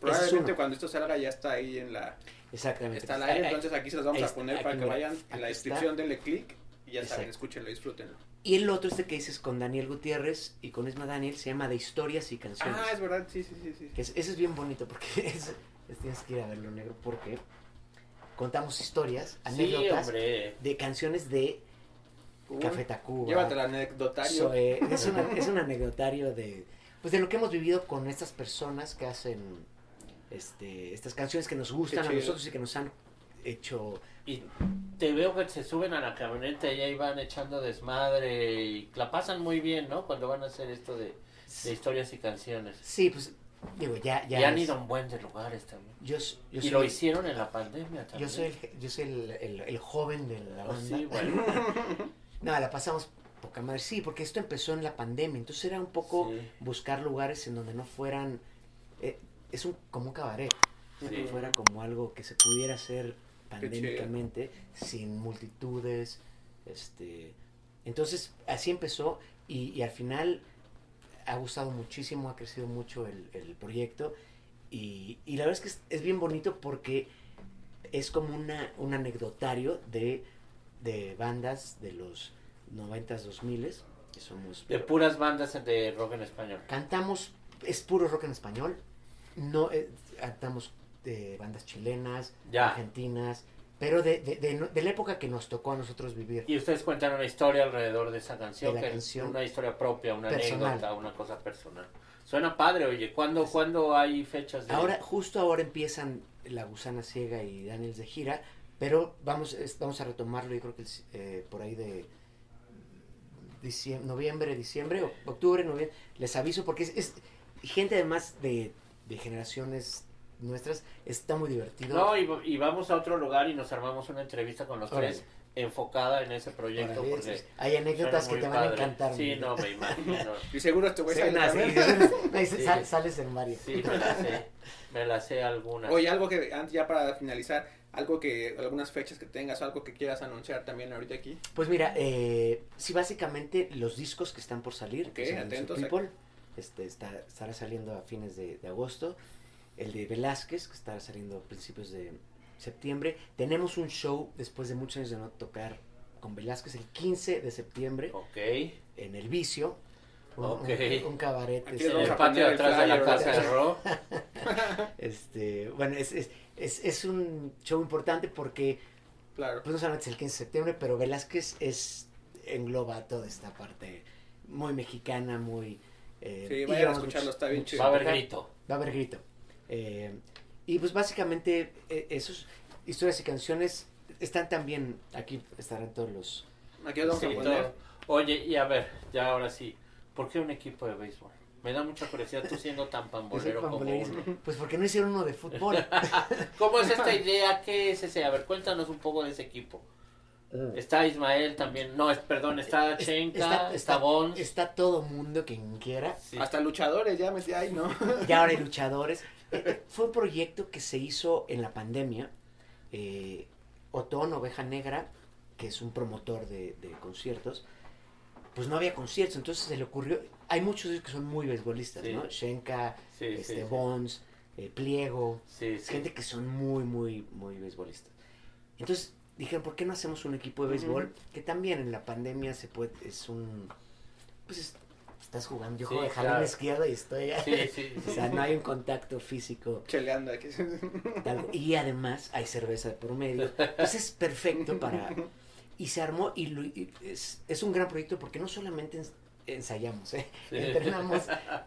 Probablemente cuando esto salga ya está ahí en la... Exactamente. Está al aire, Ahí- entonces aquí se los vamos ahí a poner para que vayan en la descripción, denle clic y ya saben, escúchenlo, disfrútenlo. Y el otro, este que dices con Daniel Gutiérrez y con Isma Daniel, se llama De Historias y Canciones. Ah, es verdad, sí, sí, sí. sí. Que es- ese es bien bonito porque es, es- tienes que ir a verlo negro porque contamos historias, Sí, anécdotas hombre. de canciones de Uy, Café Tacuba. Llévate el anecdotario. Zoe. es, una- es un anecdotario de pues de lo que hemos vivido con estas personas que hacen este estas canciones que nos gustan a nosotros y que nos han hecho Y te veo que se suben a la camioneta y ahí van echando desmadre y la pasan muy bien, ¿no? Cuando van a hacer esto de, de historias y canciones. sí pues digo ya ya y han es- ido a un buen de lugares también. yo, yo y lo hicieron en la pandemia yo también. soy el, yo soy el, el- el joven de la Oh, banda sí, bueno. no la pasamos poca madre sí porque esto empezó en la pandemia entonces era un poco Sí. buscar lugares en donde no fueran eh, es un como un cabaret Sí. que fuera como algo que se pudiera hacer. Pandémicamente sin multitudes este entonces así empezó y, y al final ha gustado muchísimo ha crecido mucho el, el proyecto y, y la verdad es que es, es bien bonito porque es como una un anecdotario de, de bandas de los 90s 2000 que somos De puras bandas de rock en español. Cantamos, es puro rock en español. No, eh, cantamos de bandas chilenas, Ya. argentinas, pero de, de, de, de la época que nos tocó a nosotros vivir. Y ustedes cuentan una historia alrededor de esa canción, De la que canción. es una historia propia, una Personal. anécdota, una cosa personal. Suena padre, oye. ¿Cuándo, ¿cuándo hay fechas de Ahora, justo ahora empiezan La Gusana Ciega y Daniels de gira, pero vamos, vamos a retomarlo, yo creo que eh, por ahí de diciembre, noviembre, diciembre, octubre, noviembre, les aviso porque es, es gente además de, de generaciones nuestras, está muy divertido. No, y, y vamos a otro lugar y nos armamos una entrevista con los Órale. tres enfocada en ese proyecto. Órale, porque es- hay anécdotas que te van a encantar. Sí, no, me imagino. Y seguro este güey Sí, sale no, sí, también. no, y Sí. sal- sales en varios. Sí, me la sé. Me la sé algunas. Oye, algo que antes ya para finalizar, algo que, algunas fechas que tengas o algo que quieras anunciar también ahorita aquí. Pues mira, eh, sí, básicamente los discos que están por salir, que son atentos People, este, está, estará saliendo a fines de, de agosto. El de Velázquez, que estará saliendo a principios de septiembre. Tenemos un show después de muchos años de no tocar con Velázquez el 15 de septiembre Ok. en El Vicio. Un, Ok. un- un cabaret. Aquí este, En el patio atrás de la casa de. Ro. este, bueno, es, es, es, es un show importante porque Claro. pues no solamente es el 15 de septiembre, pero Velázquez es engloba toda esta parte muy mexicana, muy... eh, Sí, vayan a escucharlo, está bien chido. Va a haber grito. Va a haber grito. Eh, y pues básicamente eh, esos historias y canciones están también, aquí estarán todos los... Aquí los Sí. Oye, y a ver, ya ahora sí. ¿Por qué un equipo de béisbol? Me da mucha curiosidad tú siendo tan pambolero como uno. Pues porque no hicieron uno de fútbol. ¿Cómo es esta idea? ¿Qué es ese? A ver, cuéntanos un poco de ese equipo. Está Ismael también. No, es, perdón, está Es- Chenka, está, Bons. está todo mundo quien quiera. Sí. Hasta luchadores ya metí ahí, ¿no? Y ahora hay luchadores. Fue un proyecto que se hizo en la pandemia. Eh, Otón, Oveja Negra, que es un promotor de, de conciertos, pues no había conciertos, entonces se le ocurrió. Hay muchos de ellos que son muy beisbolistas, Sí. ¿no? Shenka, Sí, este, sí. Bones, eh, Pliego, gente que son muy, muy, muy beisbolistas. Entonces dijeron, ¿por qué no hacemos un equipo de béisbol? Ujú. Que también en la pandemia se puede, es un, pues es- estás jugando, yo Sí, juego de jalón claro. izquierdo y estoy, Sí, sí, o sea, no hay un contacto físico. Cheleando aquí. tal- y además hay cerveza de por medio. Entonces es perfecto para... Y se armó y, lo- y es, es un gran proyecto porque no solamente ens- ensayamos, ¿eh? Sí. entrenamos,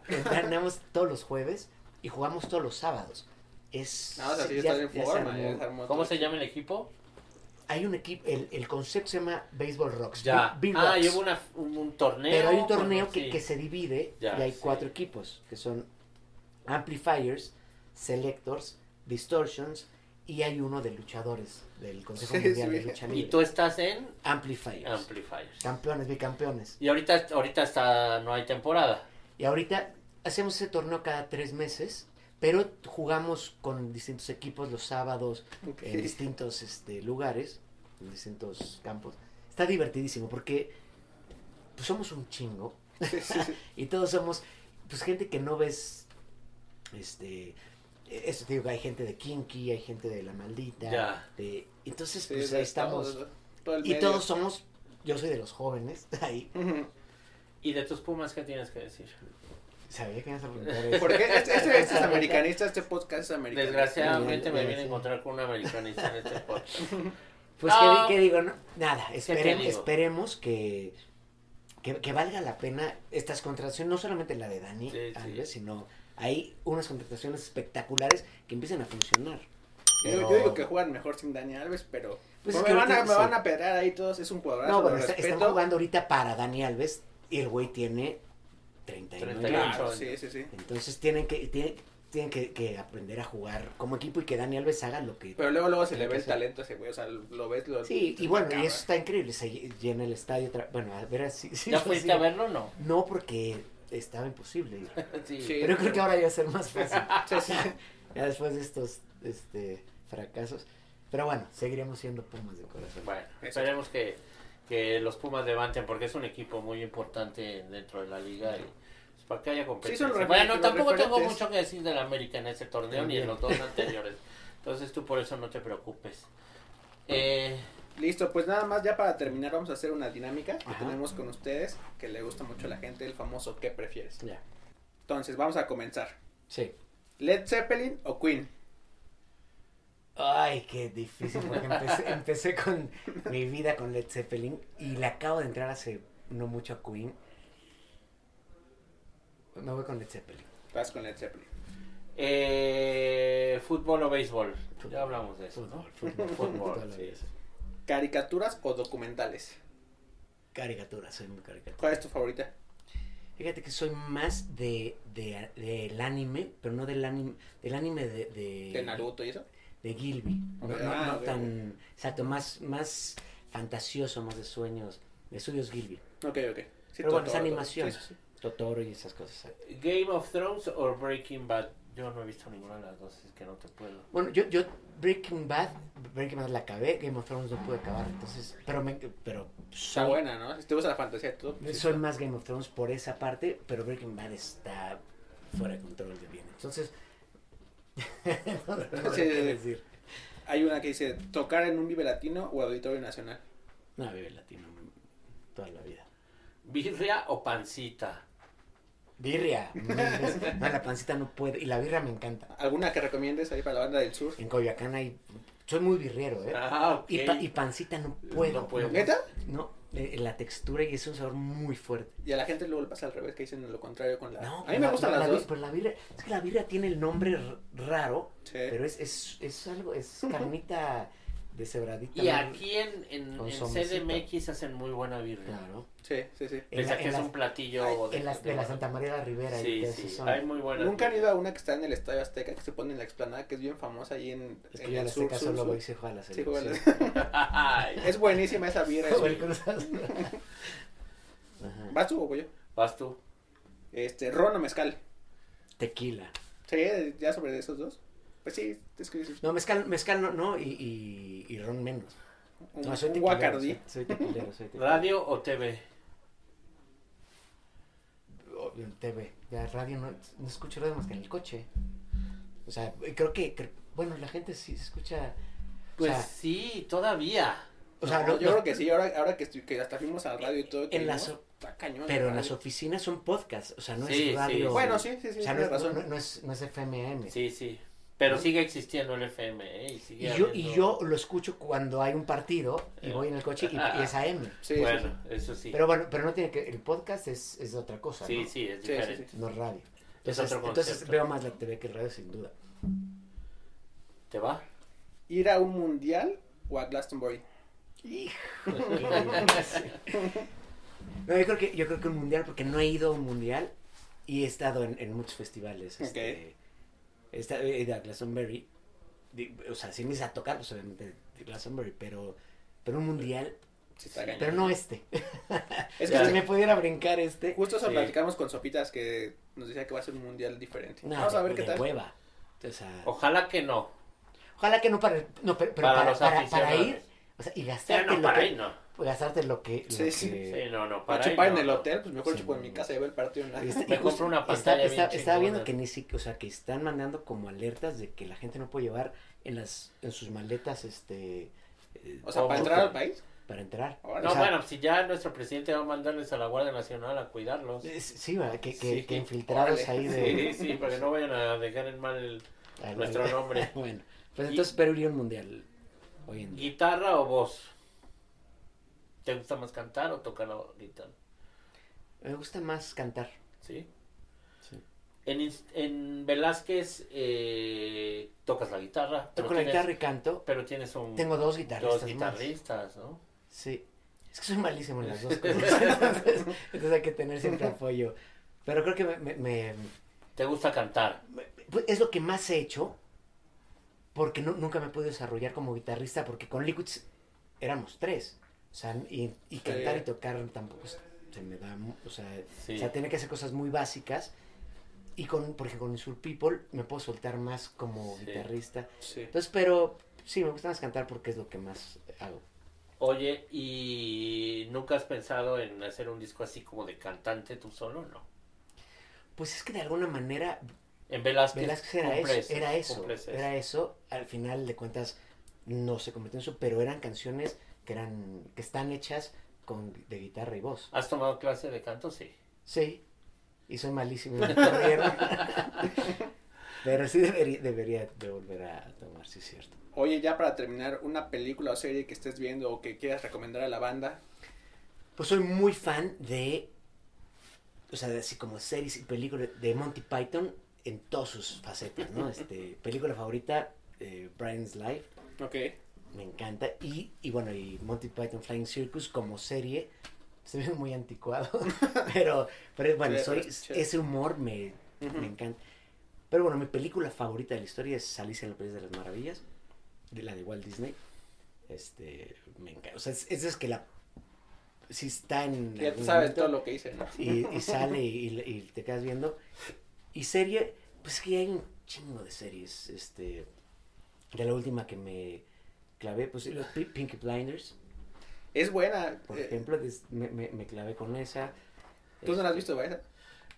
entrenamos todos los jueves y jugamos todos los sábados. Es, No, o sea, sí, ya- estás en ya se forma. armó. ya se armó ¿Cómo todo. se llama el equipo? Hay un equipo, el, el concepto se llama Baseball Rocks. Ya. Ah, y hubo una, un, un torneo. Pero hay un bueno, torneo que, sí. que se divide Ya, y hay sí. cuatro equipos, que son Amplifiers, Selectors, Distortions y hay uno de luchadores del Consejo Sí, Mundial sí. de Lucha Y tú estás en Amplifiers. Amplifiers. Campeones, bicampeones. Y ahorita, ahorita está, no hay temporada. Y ahorita hacemos ese torneo cada tres meses, pero jugamos con distintos equipos los sábados en distintos este, lugares, en distintos campos. Está divertidísimo porque pues, somos un chingo Sí, sí, sí. y todos somos pues gente que no ves este eso te digo que hay gente de Kinky, hay gente de La Maldita, Ya. de entonces Sí, pues ahí estamos todo- todo el y todos somos yo soy de los jóvenes ahí. ¿Y de tus Pumas qué tienes que decir? Sabía que ibas a preguntar eso. Porque este, este- este es americanista, este podcast es americanista. Desgraciadamente me vine a encontrar con un americanista en este podcast. Pues Ah. que, que digo, no, nada, esperemos, digo? esperemos que, que, que valga la pena estas contrataciones, no solamente la de Dani Sí, sí. Alves, sino hay unas contrataciones espectaculares que empiecen a funcionar. Yo, Pero- yo digo que juegan mejor sin Dani Alves, pero Pues pues es me, que van a, me sí. van a pedrar ahí todos, es un jugador No, bueno, está- están jugando ahorita para Dani Alves y el güey tiene 39 38 años. Sí, sí, sí. Entonces tienen que tienen, tienen que, que aprender a jugar como equipo y que Dani Alves haga lo que... Pero luego luego se le ve el talento a ese güey, o sea, lo ves, lo Sí, y bueno, y eso está increíble, se llena el estadio, bueno, a ver si... si ¿Ya lo fuiste a verlo o no? No, porque estaba imposible ir. Sí. Sí. Pero creo que ahora ya va a ser más fácil. Sí, sí. ya después de estos este, fracasos. Pero bueno, seguiremos siendo Pumas de corazón. Bueno, esperemos que, que los Pumas levanten porque es un equipo muy importante dentro de la liga y pues, para que haya competencia. refer- bueno, tampoco tengo mucho que decir del América en este torneo ni en los dos anteriores. Entonces tú por eso no te preocupes. Eh, Listo, pues nada más ya para terminar vamos a hacer una dinámica que Ajá. tenemos con ustedes, que le gusta mucho a la gente, el famoso ¿qué prefieres? Ya. Entonces, vamos a comenzar. Sí. ¿Led Zeppelin o Queen? Ay, qué difícil, porque empecé, empecé con mi vida con Led Zeppelin y le acabo de entrar hace no mucho a Queen. Me voy con Led Zeppelin. Vas con Led Zeppelin. eh, ¿Fútbol o béisbol? Ya hablamos de eso, ¿no? Fútbol, fútbol, Fútbol, sí. ¿Caricaturas o documentales? Caricatura, soy muy caricatura. ¿Cuál es tu favorita? Fíjate que soy más de, de, del anime, pero no del anime, del anime de, de, ¿De Naruto y eso? De Gilby. No, no- Ah, no tan, exacto, más, más fantasioso, más de sueños, de estudios Gilby. Ok, ok. Sí, Pero bueno, es animación. Sí, sí, sí. Totoro y esas cosas. ¿Game of Thrones o Breaking Bad? Yo no he visto ninguna de las dos, es que no te puedo. Bueno, yo, yo Breaking Bad, Breaking Bad la acabé, Game of Thrones no pude acabar, entonces, pero me, pero Está soy, buena, ¿no? Si te gusta la fantasía, todo. sí. soy más Game of Thrones por esa parte, pero Breaking Bad está fuera de control de bien. Entonces, no, no, no Sí, sé sí, qué sí. decir. Hay una que dice, ¿tocar en un Vive Latino o Auditorio Nacional? No, vive latino toda la vida. ¿Birria o pancita? Birria. No, la pancita no puede. Y la birria me encanta. ¿Alguna que recomiendes ahí para la banda del sur? En Coyoacán hay. Soy muy birriero, ¿eh? Ah. Y, pa- y pancita no puedo. No puedo. ¿Neta? No, la textura y es un sabor muy fuerte. Y a la gente luego le pasa al revés, que dicen lo contrario con la... No, a mí me gustan la- las la dos. bir- Pero la birria, es que la birria tiene el nombre raro, Sí. pero es, es, es algo, es carnita deshebradita. Y aquí en, en, en. CDMX hacen muy buena birria. Claro. Sí, sí, sí. En Pese que en es las- un platillo En las de la Santa María de la Ribera. y Sí, de sí, son- hay muy buenas. Nunca han ido a una que está en el Estadio Azteca, que se pone en la explanada, que es bien famosa ahí en, Es en que yo a el sur, Azteca sur, solo sur. voy y se juega a la Sí, juega Es buenísima esa. Ajá. ¿Vas tú o voy yo? Vas tú. Este, ron o mezcal. Tequila. Sí, ya sobre esos dos. Pues sí, es que No, mezcal, mezcal no, no y, y, y ron menos. un, No, soy un guacardí. Soy, soy tequilero, soy tequilero. ¿Radio o TV? O- TV. Ya radio no, no escucho radio más que en el coche. O sea, creo que, cre- bueno, la gente sí se escucha. Pues o sea, sí, todavía. o sea, No, yo creo que sí, ahora, ahora que, estoy, que hasta fuimos al radio y todo. En las vimos, o- está cañón. pero en las oficinas son podcasts, o sea, no Sí, sí. es radio. Bueno, sí, sí, sí, O sea, no, razón. no- no es, no es FMM. Sí, sí. Pero sigue existiendo el FM, ¿eh? Y, sigue Y yo, y yo lo escucho cuando hay un partido y Eh. voy en el coche y, y es AM. Sí, sí, Bueno, eso sí. Pero bueno, pero no tiene que. El podcast es, es otra cosa. sí, ¿no? sí, es Sí, sí, diferente. sí. No es radio. Es Entonces, otro entonces veo más la TV que el radio, sin duda. ¿Te va? ¿Ir a un mundial o a Glastonbury? No, yo creo que yo creo que un mundial porque no he ido a un mundial y he estado en, en muchos festivales. Este, he estado- he ido a Glastonbury. O sea, si me a tocar, pues obviamente de Glastonbury, pero pero un mundial, Sí, cañón. pero no este. Es si que me pudiera brincar este. justo eso Sí. platicamos con Sopitas que nos decía que va a ser un mundial diferente. No, Vamos a ver de qué tal. hueva. O sea, Ojalá que no. ojalá que no para no, pero, pero Para para, los para, ir, o sea, y Sí, gastarte no, para que ahí no. Gastarte lo que, lo Sí, que- sí. Sí, no, no, Para chupar en no, el no. hotel, pues mejor Sí, chupo en mi casa y veo el partido en la... Me compro una pantalla está- bien Estaba viendo que ni siquiera, o sea, que están mandando como alertas de que la gente no puede llevar en las en sus maletas este eh, O sea, para entrar al país. para entrar. No, O sea, bueno, si ya nuestro presidente va a mandarles a la Guardia Nacional a cuidarlos. es- sí, ¿verdad? Que, que, Sí. que infiltrados ahí Sí, de sí, para que no vayan a dejar en mal el- al- nuestro nombre. bueno, pues Y- entonces Perú un mundial hoy en día. ¿Guitarra o voz? ¿Te gusta más cantar o tocar la guitarra? Me gusta más cantar. ¿Sí? Sí. En, en Velázquez eh, tocas la guitarra. Toco la tienes- guitarra y canto. Pero tienes un, Tengo dos guitarristas. dos más. guitarristas, ¿no? Sí. Es que soy malísimo en las dos cosas. entonces, entonces hay que tener siempre apoyo. Pero creo que me- me- me ¿Te gusta cantar? Pues es lo que más he hecho porque nu- nunca me he podido desarrollar como guitarrista porque con Liquids éramos tres. O sea, y, y cantar y tocar tampoco se- me da, o sea, Sí. o sea, tenía que hacer cosas muy básicas. Y con, por ejemplo, con Insur People me puedo soltar más como Sí. guitarrista. Sí. Entonces, pero sí, me gusta más cantar porque es lo que más hago. Oye, ¿y nunca has pensado en hacer un disco así como de cantante tú solo? No. Pues es que de alguna manera En Velázquez, Velázquez era eso, era eso. era eso. Al final de cuentas no se convirtió en eso, pero eran canciones que eran que están hechas con de guitarra y voz. ¿Has tomado clase de canto? Sí. Sí. Y soy malísimo en pero sí debería, debería de volver a tomar, sí es cierto. Oye, ya para terminar, una película o serie que estés viendo o que quieras recomendar a la banda. Pues soy muy fan de o sea, de así como series y películas de Monty Python en todas sus facetas, ¿no? Este, película favorita, eh, Brian's Life. Ok. Me encanta. Y, y bueno, y Monty Python Flying Circus como serie. Se ve muy anticuado. pero, pero bueno, soy, ese humor me, me encanta. Pero bueno, mi película favorita de la historia es Alicia en el País de las Maravillas. De la de Walt Disney. Este, me encanta. O sea, es, es que la. Si está en. Ya tú sabes momento todo lo que hice, ¿no? y, y sale y, y te quedas viendo. Y serie, pues que hay un chingo de series. Este, de la última que me clavé, pues los Pi- Pinky Blinders, Es buena. por eh, ejemplo, des- me, me, me clavé con esa. ¿Tú no la has Este, visto, verdad?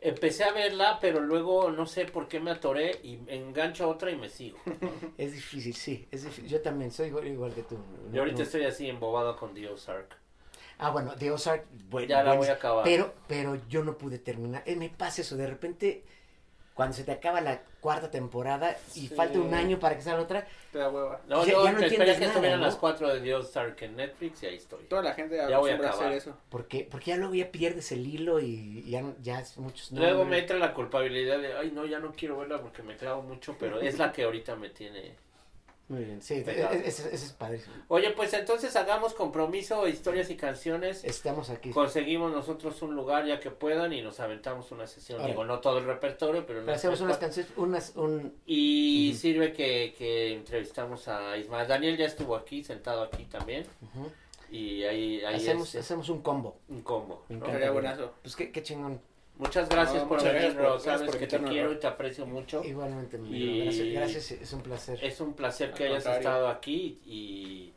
Empecé a verla, pero luego no sé por qué me atoré y engancho a otra y me sigo. Es difícil, sí, es difícil. Yo también soy igual, igual que tú. Y ahorita No- estoy así embobado con The Ozark. Ah, bueno, The Ozark, bueno, Ya la voy a acabar. Pero, pero yo no pude terminar. Eh, me pasa eso, de repente, cuando se te acaba la cuarta temporada y Sí. falta un año para que salga otra, Te da hueva. No, Ya- yo ya no esperé entiendes que nada, estuvieran ¿no? las 4 de The Ozark en Netflix y ahí estoy. Toda la gente Ya voy a hacer eso. Porque, porque ya luego ya pierdes el hilo y ya, ya es muchos Luego me entra la culpabilidad de, ay, no, ya no quiero verla porque me clavo mucho, pero es la que ahorita me tiene. Muy bien, sí, Pegado. ese ese es padrísimo. Oye, pues entonces hagamos compromiso, historias y canciones. Estamos aquí. Conseguimos nosotros un lugar ya que puedan y nos aventamos una sesión. Digo, no todo el repertorio, pero Pero hacemos unas canciones, unas, un... Y sirve que, que entrevistamos a Ismael. Daniel ya estuvo aquí, sentado aquí también. Y ahí, ahí hacemos, es hacemos un combo. un combo. Me ¿no? encanta. Sería buenazo. Pues qué, qué chingón. Muchas gracias No, por muchas venir, gracias por- Ro. gracias Sabes por que te quiero Ro. y te aprecio mucho. Igualmente, mi Y- gracias, gracias, es un placer. Es un placer que Al hayas contrario. estado aquí y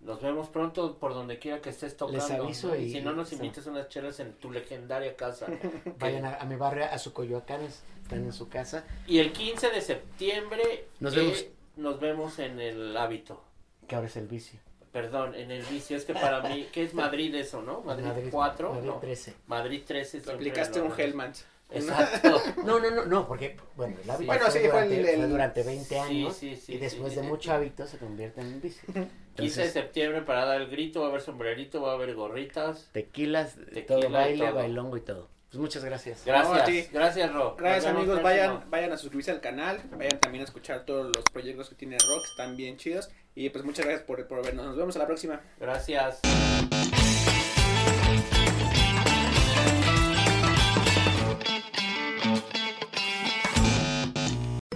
nos vemos pronto por donde quiera que estés tocando. Les aviso y- si no nos sí. invitas unas chelas en tu legendaria casa. Vayan a, a mi barrio, a su Coyoacán, están en su casa. Y el 15 de septiembre Nos eh, vemos. nos vemos en el hábito. Que ahora es el vicio. Perdón, en el vicio. Es que para mí, ¿qué es Madrid eso, no? Madrid, 4, Madrid no. 13. Madrid 13. Lo siempre aplicaste un Hellmans. Exacto. No, no, no, no, porque, bueno, el hábito Bueno, fue, sí, fue durante, el- fue el- durante 20 Sí, años sí, sí, y después sí. de mucho hábito se convierte en un vicio. 15 de Entonces, septiembre para dar el grito, va a haber sombrerito, va a haber gorritas. tequilas, Tequila todo baile, todo. bailongo y todo. Pues muchas gracias. Gracias, No, a ti. gracias, Ro. Gracias Nos amigos, vayan, vayan a suscribirse al canal, vayan también a escuchar todos los proyectos que tiene Rock, están bien chidos. Y pues muchas gracias por, por vernos, nos vemos a la próxima. Gracias.